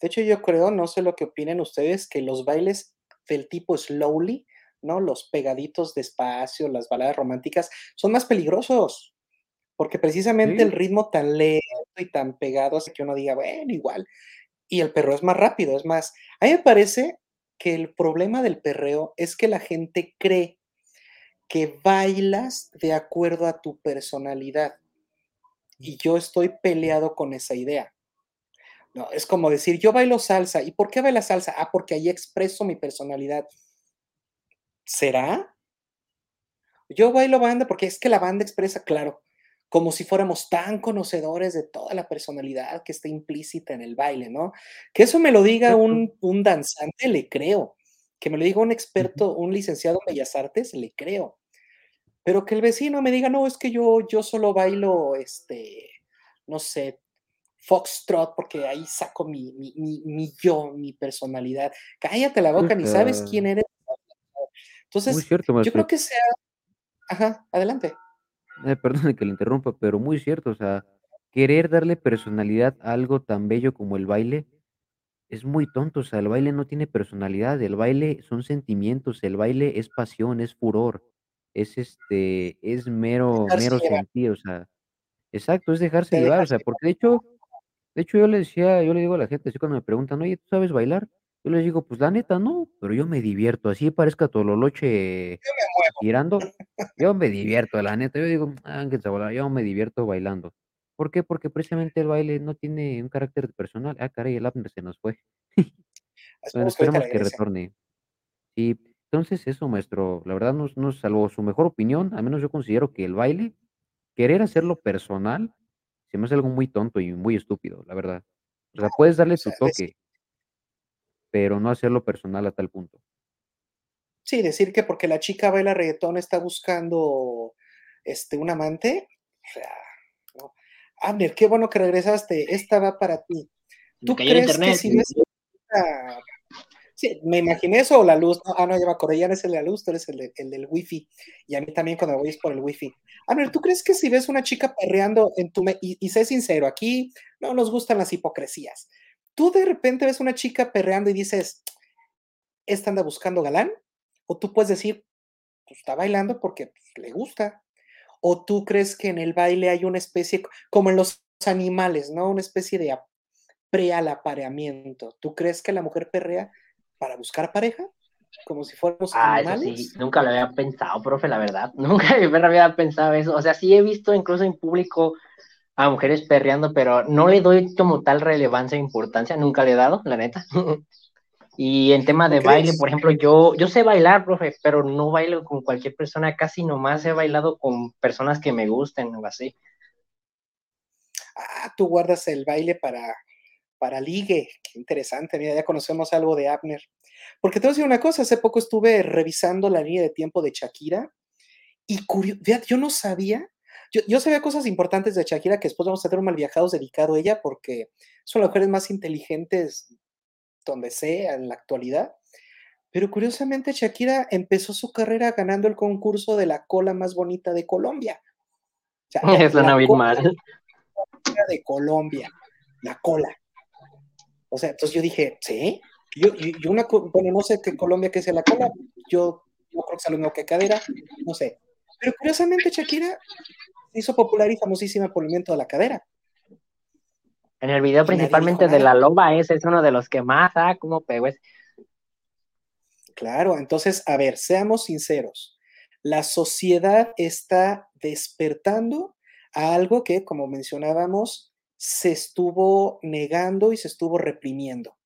De hecho, yo creo, no sé lo que opinen ustedes, que los bailes del tipo slowly, ¿no? Los pegaditos despacio, las baladas románticas, son más peligrosos, porque precisamente el ritmo tan lento y tan pegado hace que uno diga, bueno, igual. Y el perreo es más rápido, es más, a mí me parece que el problema del perreo es que la gente cree que bailas de acuerdo a tu personalidad. Y yo estoy peleado con esa idea. No, es como decir, yo bailo salsa. ¿Y por qué bailas salsa? Ah, porque ahí expreso mi personalidad. ¿Será? Yo bailo banda porque es que la banda expresa, claro, como si fuéramos tan conocedores de toda la personalidad que está implícita en el baile, ¿no? Que eso me lo diga un, un danzante, le creo. Que me lo diga un experto, un licenciado en Bellas Artes, le creo. Pero que el vecino me diga, no, es que yo, yo solo bailo, este, no sé, foxtrot, porque ahí saco mi, mi, mi, yo, mi personalidad. Cállate la boca, ni sabes quién eres. Entonces, yo creo que sea... Ajá, adelante. Eh, perdone que le interrumpa, pero muy cierto, o sea, querer darle personalidad a algo tan bello como el baile es muy tonto, o sea, el baile no tiene personalidad, el baile son sentimientos, el baile es pasión, es furor, es este, es mero, mero sentir, o sea, exacto, es dejarse llevar, o sea, porque de hecho, de hecho yo le decía, yo le digo a la gente, así cuando me preguntan, oye, ¿tú sabes bailar? Yo les digo, pues la neta no, pero yo me divierto, así parezca Tololoche girando, yo me divierto, la neta. Yo digo, yo me divierto bailando. ¿Por qué? Porque precisamente el baile no tiene un carácter personal. Ah, caray, el Abner se nos fue. Bueno, esperemos que retorne. Sí, entonces eso, maestro, la verdad, no, no salvo su mejor opinión, al menos yo considero que el baile, querer hacerlo personal, se me hace algo muy tonto y muy estúpido, la verdad. O sea, puedes darle tu toque, pero no hacerlo personal a tal punto. Sí, decir que porque la chica baila reggaetón está buscando este, un amante. O sea, ¿no? Abner, qué bueno que regresaste. Esta va para ti. ¿Tú crees que si ves Me imaginé eso o la luz. ah, no, ya me no es el de la luz, tú eres el, el, del wifi. Y a mí también cuando voy es por el wifi. Abner, ¿tú crees que si ves una chica perreando en tu... y, y sé sincero, aquí no nos gustan las hipocresías tú de repente ves una chica perreando y dices, ¿esta anda buscando galán? O tú puedes decir, pues está bailando porque pues, le gusta. O tú crees que en el baile hay una especie, como en los animales, ¿no? Una especie de prealapareamiento. ¿Tú crees que la mujer perrea para buscar pareja? Como si fuéramos ah, animales. sí, nunca lo había pensado, profe, la verdad. Nunca había pensado eso. O sea, sí he visto incluso en público a mujeres perreando, pero no le doy como tal relevancia e importancia, nunca le he dado, la neta. y en tema de baile, por ejemplo, yo, yo sé bailar, profe, pero no bailo con cualquier persona, casi nomás he bailado con personas que me gusten o así. Ah, tú guardas el baile para, para ligue, qué interesante, mira, ya conocemos algo de Abner. Porque te voy a decir una cosa, hace poco estuve revisando la línea de tiempo de Shakira y curioso, yo no sabía yo, sabía cosas importantes de Shakira que después vamos a tener un viajados dedicado a ella porque son las mujeres más inteligentes donde sea en la actualidad. Pero curiosamente Shakira empezó su carrera ganando el concurso de la cola más bonita de Colombia. Eso no bien mal. De Colombia, la cola. O sea, entonces yo dije, ¿sí? Yo, yo, una, bueno, no sé qué Colombia que sea la cola, yo, yo creo que es lo mismo que cadera, no sé. Pero curiosamente Shakira hizo popular y famosísima por el movimiento de la cadera. En el video principalmente de la loba, ese es uno de los que más, ah, como pegó Claro, entonces, a ver, seamos sinceros. La sociedad está despertando a algo que, como mencionábamos, se estuvo negando y se estuvo reprimiendo.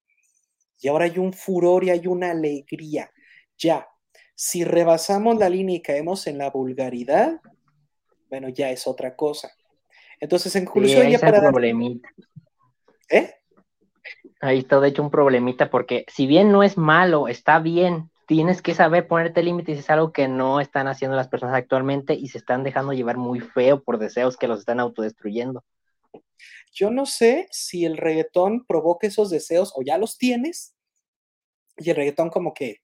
Y ahora hay un furor y hay una alegría. Ya, si rebasamos la línea y caemos en la vulgaridad, bueno, ya es otra cosa. Entonces, en conclusión, ya para... Problemita. ¿Eh? Ahí está, de hecho, un problemita, porque si bien no es malo, está bien, tienes que saber ponerte límites, es algo que no están haciendo las personas actualmente y se están dejando llevar muy feo por deseos que los están autodestruyendo. Yo no sé si el reggaetón provoca esos deseos o ya los tienes y el reggaetón como que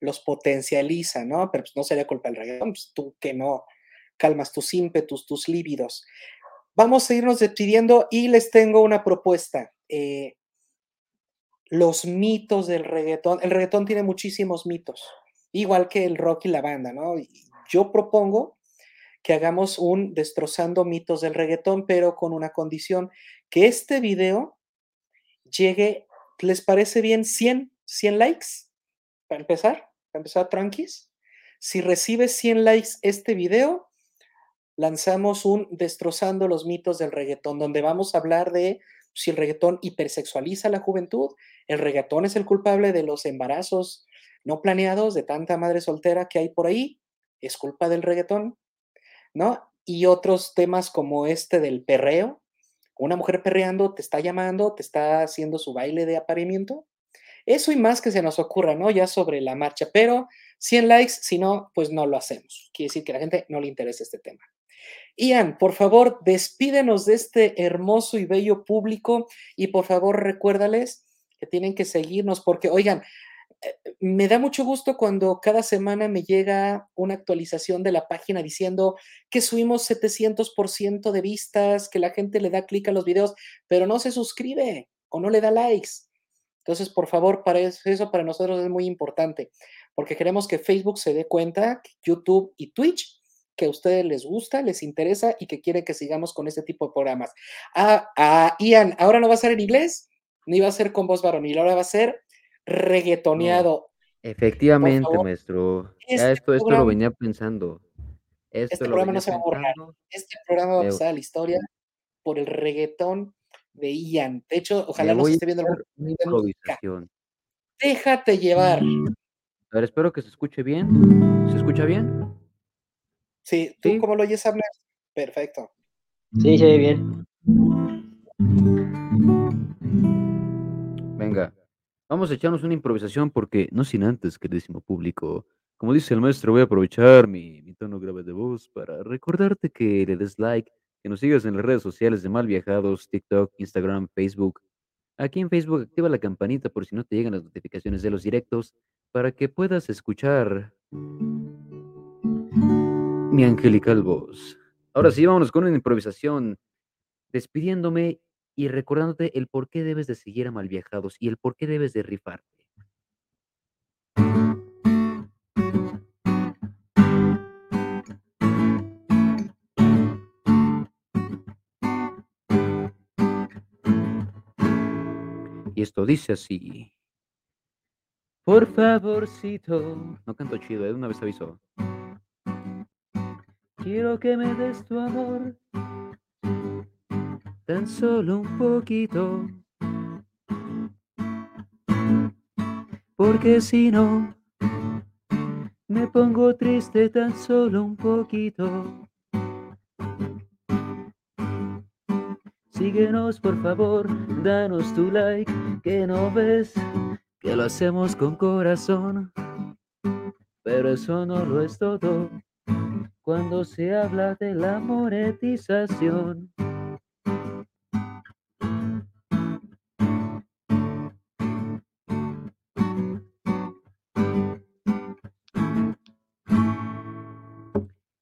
los potencializa, ¿no? Pero pues no sería culpa del reggaetón, pues tú que no, calmas tus ímpetus, tus líbidos. Vamos a irnos despidiendo y les tengo una propuesta. Eh, los mitos del reggaetón. El reggaetón tiene muchísimos mitos, igual que el rock y la banda, ¿no? Yo propongo que hagamos un destrozando mitos del reggaetón, pero con una condición, que este video llegue, ¿les parece bien 100, 100 likes? Para empezar, para empezar tranquis. Si recibe 100 likes este video, lanzamos un Destrozando los mitos del reggaetón, donde vamos a hablar de si el reggaetón hipersexualiza a la juventud, el reggaetón es el culpable de los embarazos no planeados, de tanta madre soltera que hay por ahí, es culpa del reggaetón, ¿no? Y otros temas como este del perreo, una mujer perreando te está llamando, te está haciendo su baile de apareamiento. Eso y más que se nos ocurra, ¿no? Ya sobre la marcha, pero 100 likes, si no, pues no lo hacemos. Quiere decir que a la gente no le interesa este tema. Ian, por favor, despídenos de este hermoso y bello público y por favor recuérdales que tienen que seguirnos porque, oigan, me da mucho gusto cuando cada semana me llega una actualización de la página diciendo que subimos 700% de vistas, que la gente le da clic a los videos, pero no se suscribe o no le da likes. Entonces, por favor, para eso para nosotros es muy importante, porque queremos que Facebook se dé cuenta, YouTube y Twitch, que a ustedes les gusta, les interesa y que quieren que sigamos con este tipo de programas. Ah, ah Ian, ahora no va a ser en inglés, ni va a ser con voz varonil, ahora va a ser reggaetoneado. efectivamente, maestro. ya este esto, esto lo venía pensando. este programa no se va a borrar. Este programa va a pasar a la historia por el reggaetón de Ian. De hecho, ojalá nos esté viendo una improvisación. Déjate llevar. A ver, espero que se escuche bien. ¿Se escucha bien? Sí, ¿tú cómo lo oyes, Abner? Perfecto. Sí, se ve bien. Vamos a echarnos una improvisación porque, no sin antes, queridísimo público, como dice el maestro, voy a aprovechar mi, tono grave de voz para recordarte que le des like, que nos sigas en las redes sociales de Mal Viajados, TikTok, Instagram, Facebook. Aquí en Facebook activa la campanita por si no te llegan las notificaciones de los directos para que puedas escuchar mi angelical voz. Ahora sí, vámonos con una improvisación, despidiéndome y recordándote el por qué debes de seguir a Malviajados y el por qué debes de rifarte. Y esto dice así. Por favorcito. No canto chido, ¿eh? una vez aviso. Quiero que me des tu amor. Tan solo un poquito. Porque si no, me pongo triste tan solo un poquito. Síguenos por favor, danos tu like, que no ves que lo hacemos con corazón. Pero eso no lo es todo cuando se habla de la monetización.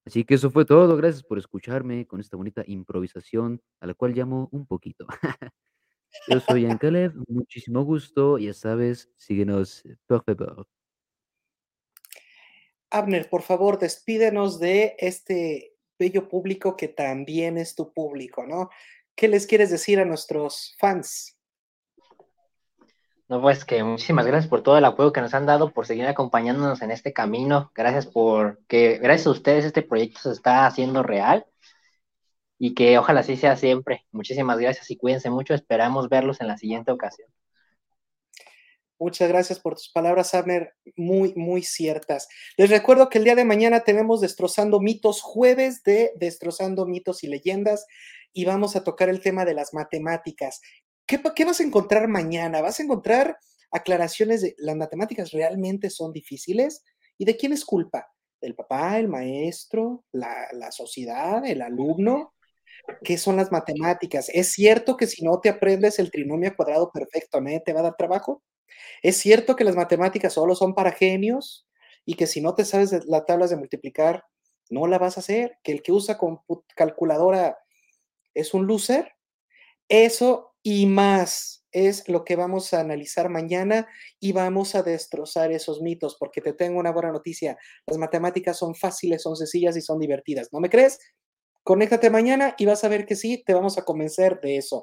Así que eso fue todo. Gracias por escucharme con esta bonita improvisación a la cual llamo un poquito. Yo soy Ancalev, muchísimo gusto. Ya sabes, síguenos por favor. Abner, por favor, despídenos de este bello público que también es tu público, ¿no? ¿Qué les quieres decir a nuestros fans? No, pues que muchísimas gracias por todo el apoyo que nos han dado, por seguir acompañándonos en este camino. Gracias por que, gracias a ustedes, este proyecto se está haciendo real y que ojalá así sea siempre. Muchísimas gracias y cuídense mucho. Esperamos verlos en la siguiente ocasión. Muchas gracias por tus palabras, Abner, muy, muy ciertas. Les recuerdo que el día de mañana tenemos Destrozando Mitos, jueves de Destrozando Mitos y Leyendas, y vamos a tocar el tema de las matemáticas. ¿Qué, vas a encontrar mañana? ¿Vas a encontrar aclaraciones de las matemáticas realmente son difíciles? ¿Y de quién es culpa? ¿Del papá, el maestro, la, sociedad, el alumno? ¿Qué son las matemáticas? ¿Es cierto que si no te aprendes el trinomio cuadrado perfecto, te va a dar trabajo? ¿Es cierto que las matemáticas solo son para genios y que si no te sabes las tablas de multiplicar, no la vas a hacer? ¿Que el que usa calculadora es un loser? Eso y más es lo que vamos a analizar mañana y vamos a destrozar esos mitos, porque te tengo una buena noticia. Las matemáticas son fáciles, son sencillas y son divertidas. ¿No me crees? Conéctate mañana y vas a ver que sí, te vamos a convencer de eso.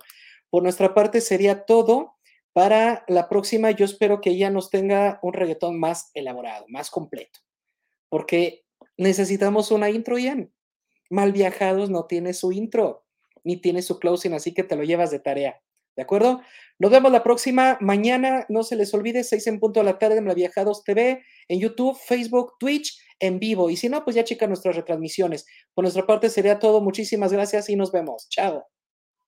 Por nuestra parte sería todo. Para la próxima, yo espero que ella nos tenga un reggaetón más elaborado, más completo, porque necesitamos una intro, Ian. Mal viajados no tiene su intro, ni tiene su closing, así que te lo llevas de tarea. ¿De acuerdo? Nos vemos la próxima mañana. No se les olvide, seis en punto de la tarde en Viajados TV, en YouTube, Facebook, Twitch en vivo. Y si no, pues ya checa nuestras retransmisiones. Por nuestra parte sería todo. Muchísimas gracias y nos vemos. Chao.